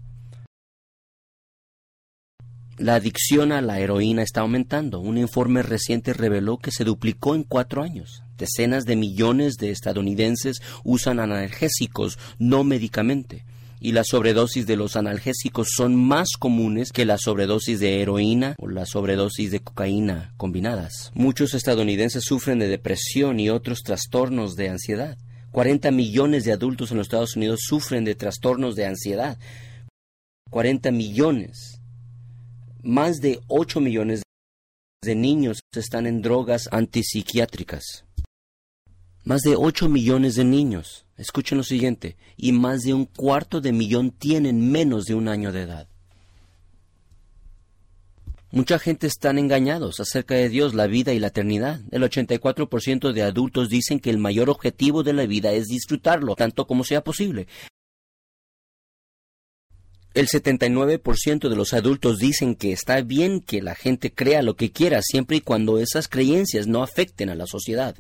[SPEAKER 1] La adicción a la heroína está aumentando. Un informe reciente reveló que se duplicó en cuatro años. Decenas de millones de estadounidenses usan analgésicos, no medicamente. Y las sobredosis de los analgésicos son más comunes que la sobredosis de heroína o la sobredosis de cocaína combinadas. Muchos estadounidenses sufren de depresión y otros trastornos de ansiedad. 40 millones de adultos en los Estados Unidos sufren de trastornos de ansiedad. 40 millones más de 8 millones de niños están en drogas antipsiquiátricas. Más de 8 millones de niños, escuchen lo siguiente, y más de un cuarto de millón tienen menos de un año de edad. Mucha gente están engañados acerca de Dios, la vida y la eternidad. El 84% de adultos dicen que el mayor objetivo de la vida es disfrutarlo tanto como sea posible. El 79% de los adultos dicen que está bien que la gente crea lo que quiera siempre y cuando esas creencias no afecten a la sociedad.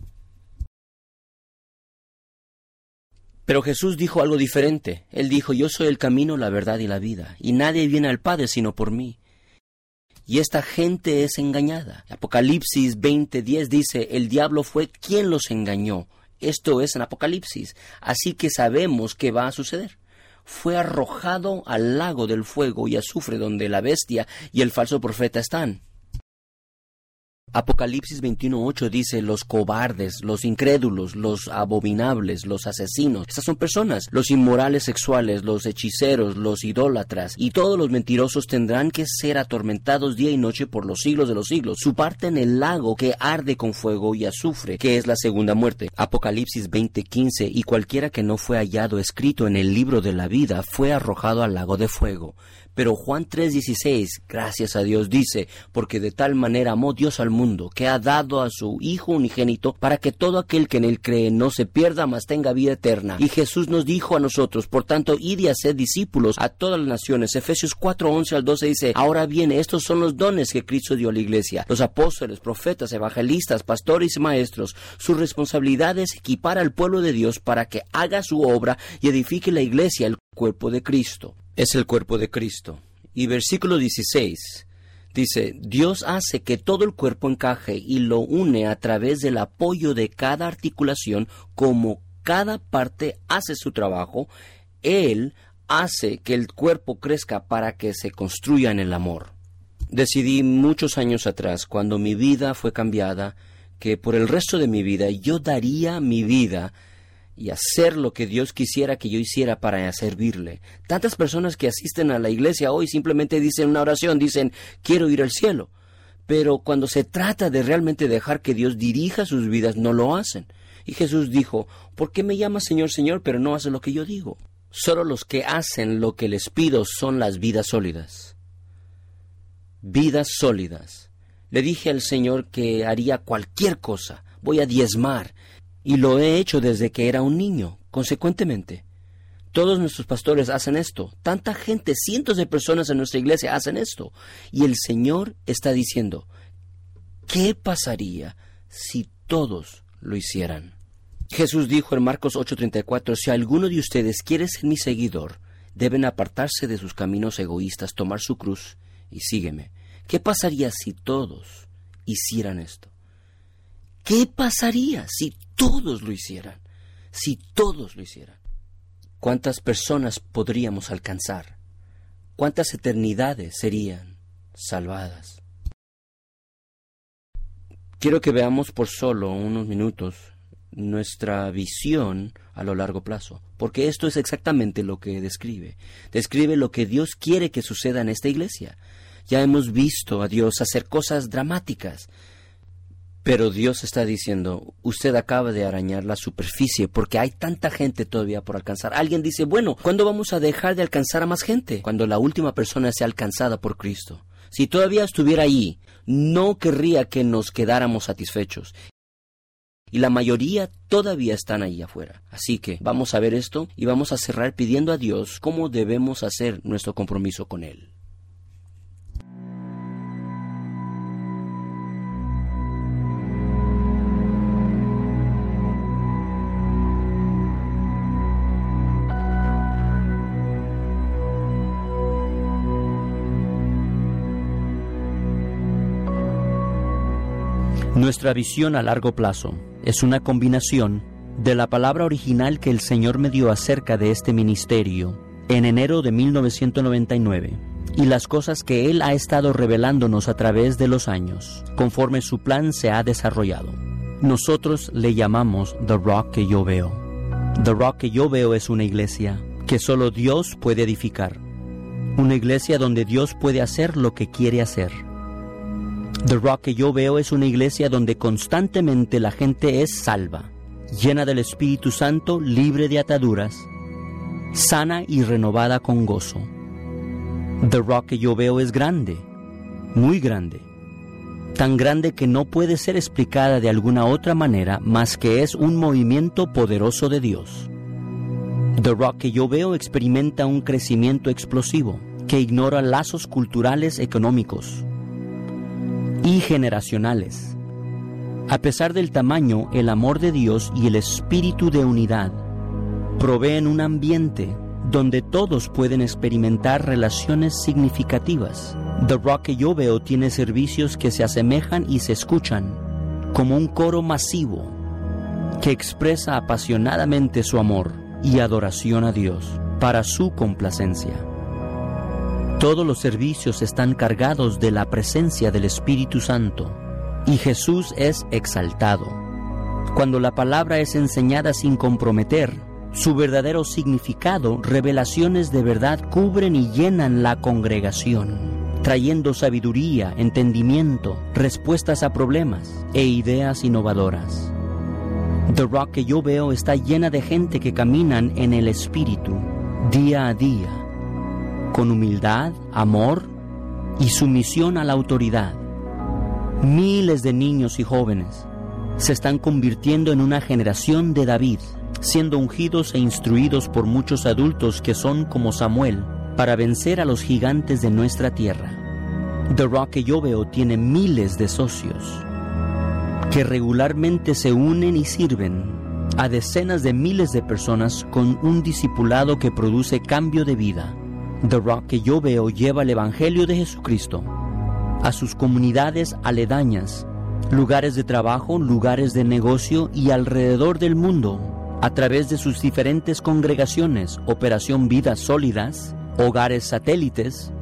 [SPEAKER 1] Pero Jesús dijo algo diferente. Él dijo, yo soy el camino, la verdad y la vida, y nadie viene al Padre sino por mí. Y esta gente es engañada. Apocalipsis 20:10 dice, el diablo fue quien los engañó. Esto es en Apocalipsis. Así que sabemos qué va a suceder fue arrojado al lago del fuego y azufre donde la bestia y el falso profeta están. Apocalipsis 21.8 dice los cobardes, los incrédulos, los abominables, los asesinos. Estas son personas, los inmorales sexuales, los hechiceros, los idólatras y todos los mentirosos tendrán que ser atormentados día y noche por los siglos de los siglos. Su parte en el lago que arde con fuego y azufre, que es la segunda muerte. Apocalipsis 20.15 y cualquiera que no fue hallado escrito en el libro de la vida fue arrojado al lago de fuego. Pero Juan 3:16, gracias a Dios, dice, porque de tal manera amó Dios al mundo, que ha dado a su Hijo unigénito, para que todo aquel que en él cree no se pierda, mas tenga vida eterna. Y Jesús nos dijo a nosotros, por tanto, id y haced discípulos a todas las naciones. Efesios 4:11 al 12 dice, ahora bien, estos son los dones que Cristo dio a la iglesia. Los apóstoles, profetas, evangelistas, pastores y maestros. Su responsabilidad es equipar al pueblo de Dios para que haga su obra y edifique la iglesia, el cuerpo de Cristo es el cuerpo de Cristo. Y versículo 16 dice, Dios hace que todo el cuerpo encaje y lo une a través del apoyo de cada articulación como cada parte hace su trabajo, Él hace que el cuerpo crezca para que se construya en el amor. Decidí muchos años atrás, cuando mi vida fue cambiada, que por el resto de mi vida yo daría mi vida y hacer lo que Dios quisiera que yo hiciera para servirle. Tantas personas que asisten a la iglesia hoy simplemente dicen una oración, dicen quiero ir al cielo. Pero cuando se trata de realmente dejar que Dios dirija sus vidas, no lo hacen. Y Jesús dijo, ¿por qué me llamas Señor, Señor, pero no haces lo que yo digo? Solo los que hacen lo que les pido son las vidas sólidas. Vidas sólidas. Le dije al Señor que haría cualquier cosa. Voy a diezmar y lo he hecho desde que era un niño, consecuentemente. Todos nuestros pastores hacen esto. Tanta gente, cientos de personas en nuestra iglesia hacen esto. Y el Señor está diciendo, ¿qué pasaría si todos lo hicieran? Jesús dijo en Marcos 8:34, si alguno de ustedes quiere ser mi seguidor, deben apartarse de sus caminos egoístas, tomar su cruz y sígueme. ¿Qué pasaría si todos hicieran esto? ¿Qué pasaría si todos lo hicieran? Si todos lo hicieran. ¿Cuántas personas podríamos alcanzar? ¿Cuántas eternidades serían salvadas? Quiero que veamos por solo unos minutos nuestra visión a lo largo plazo, porque esto es exactamente lo que describe. Describe lo que Dios quiere que suceda en esta iglesia. Ya hemos visto a Dios hacer cosas dramáticas, pero Dios está diciendo, usted acaba de arañar la superficie porque hay tanta gente todavía por alcanzar. Alguien dice, bueno, ¿cuándo vamos a dejar de alcanzar a más gente? Cuando la última persona sea alcanzada por Cristo. Si todavía estuviera allí, no querría que nos quedáramos satisfechos. Y la mayoría todavía están ahí afuera. Así que vamos a ver esto y vamos a cerrar pidiendo a Dios cómo debemos hacer nuestro compromiso con Él. Nuestra visión a largo plazo es una combinación de la palabra original que el Señor me dio acerca de este ministerio en enero de 1999 y las cosas que Él ha estado revelándonos a través de los años, conforme su plan se ha desarrollado. Nosotros le llamamos The Rock que yo veo. The Rock que yo veo es una iglesia que solo Dios puede edificar. Una iglesia donde Dios puede hacer lo que quiere hacer The Rock que yo veo es una iglesia donde constantemente la gente es salva, llena del Espíritu Santo, libre de ataduras, sana y renovada con gozo. The Rock que yo veo es grande, muy grande, tan grande que no puede ser explicada de alguna otra manera más que es un movimiento poderoso de Dios. The Rock que yo veo experimenta un crecimiento explosivo que ignora lazos culturales, económicos y generacionales. A pesar del tamaño, el amor de Dios y el espíritu de unidad proveen un ambiente donde todos pueden experimentar relaciones significativas. The Rock que yo veo tiene servicios que se asemejan y se escuchan como un coro masivo que expresa apasionadamente su amor y adoración a Dios para su complacencia. Todos los servicios están cargados de la presencia del Espíritu Santo y Jesús es exaltado. Cuando la palabra es enseñada sin comprometer, su verdadero significado, revelaciones de verdad cubren y llenan la congregación, trayendo sabiduría, entendimiento, respuestas a problemas e ideas innovadoras. The Rock que yo veo está llena de gente que caminan en el Espíritu día a día, con humildad, amor y sumisión a la autoridad. Miles de niños y jóvenes se están convirtiendo en una generación de David, siendo ungidos e instruidos por muchos adultos que son como Samuel para vencer a los gigantes de nuestra tierra. The Rock que yo veo tiene miles de socios que regularmente se unen y sirven a decenas de miles de personas con un discipulado que produce cambio de vida. The Rock que yo veo lleva el Evangelio de Jesucristo a sus comunidades aledañas, lugares de trabajo, lugares de negocio y alrededor del mundo a través de sus diferentes congregaciones, Operación Vidas Sólidas, hogares satélites,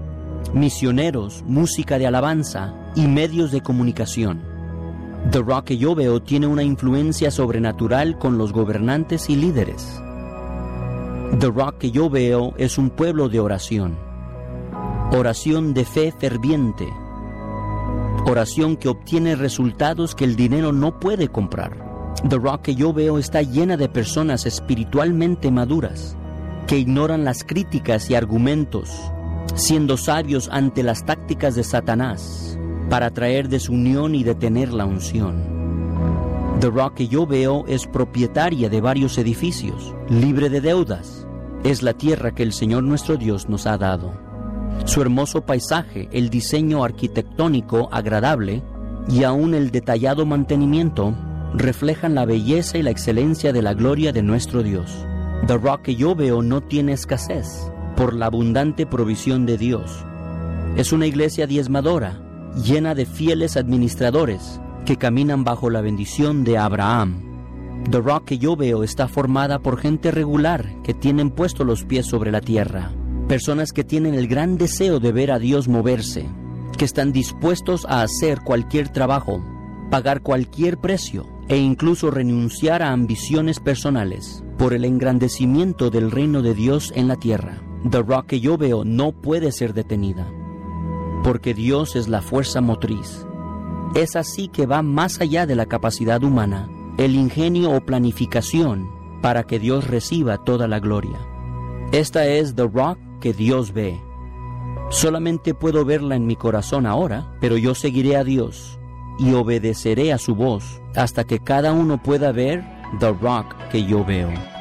[SPEAKER 1] misioneros, música de alabanza y medios de comunicación. The Rock que yo veo tiene una influencia sobrenatural con los gobernantes y líderes. The Rock que yo veo es un pueblo de oración. Oración de fe ferviente. Oración que obtiene resultados que el dinero no puede comprar. The Rock que yo veo está llena de personas espiritualmente maduras, que ignoran las críticas y argumentos, siendo sabios ante las tácticas de Satanás para traer desunión y detener la unción. The Rock que yo veo es propietaria de varios edificios, libre de deudas. Es la tierra que el Señor nuestro Dios nos ha dado. Su hermoso paisaje, el diseño arquitectónico agradable y aún el detallado mantenimiento reflejan la belleza y la excelencia de la gloria de nuestro Dios. The Rock que yo veo no tiene escasez por la abundante provisión de Dios. Es una iglesia diezmadora, llena de fieles administradores que caminan bajo la bendición de Abraham. The Rock que yo veo está formada por gente regular que tienen puesto los pies sobre la tierra, personas que tienen el gran deseo de ver a Dios moverse, que están dispuestos a hacer cualquier trabajo, pagar cualquier precio e incluso renunciar a ambiciones personales por el engrandecimiento del reino de Dios en la tierra. The Rock que yo veo no puede ser detenida, porque Dios es la fuerza motriz. Es así que va más allá de la capacidad humana, el ingenio o planificación para que Dios reciba toda la gloria. Esta es The Rock que Dios ve. Solamente puedo verla en mi corazón ahora, pero yo seguiré a Dios y obedeceré a su voz hasta que cada uno pueda ver The Rock que yo veo.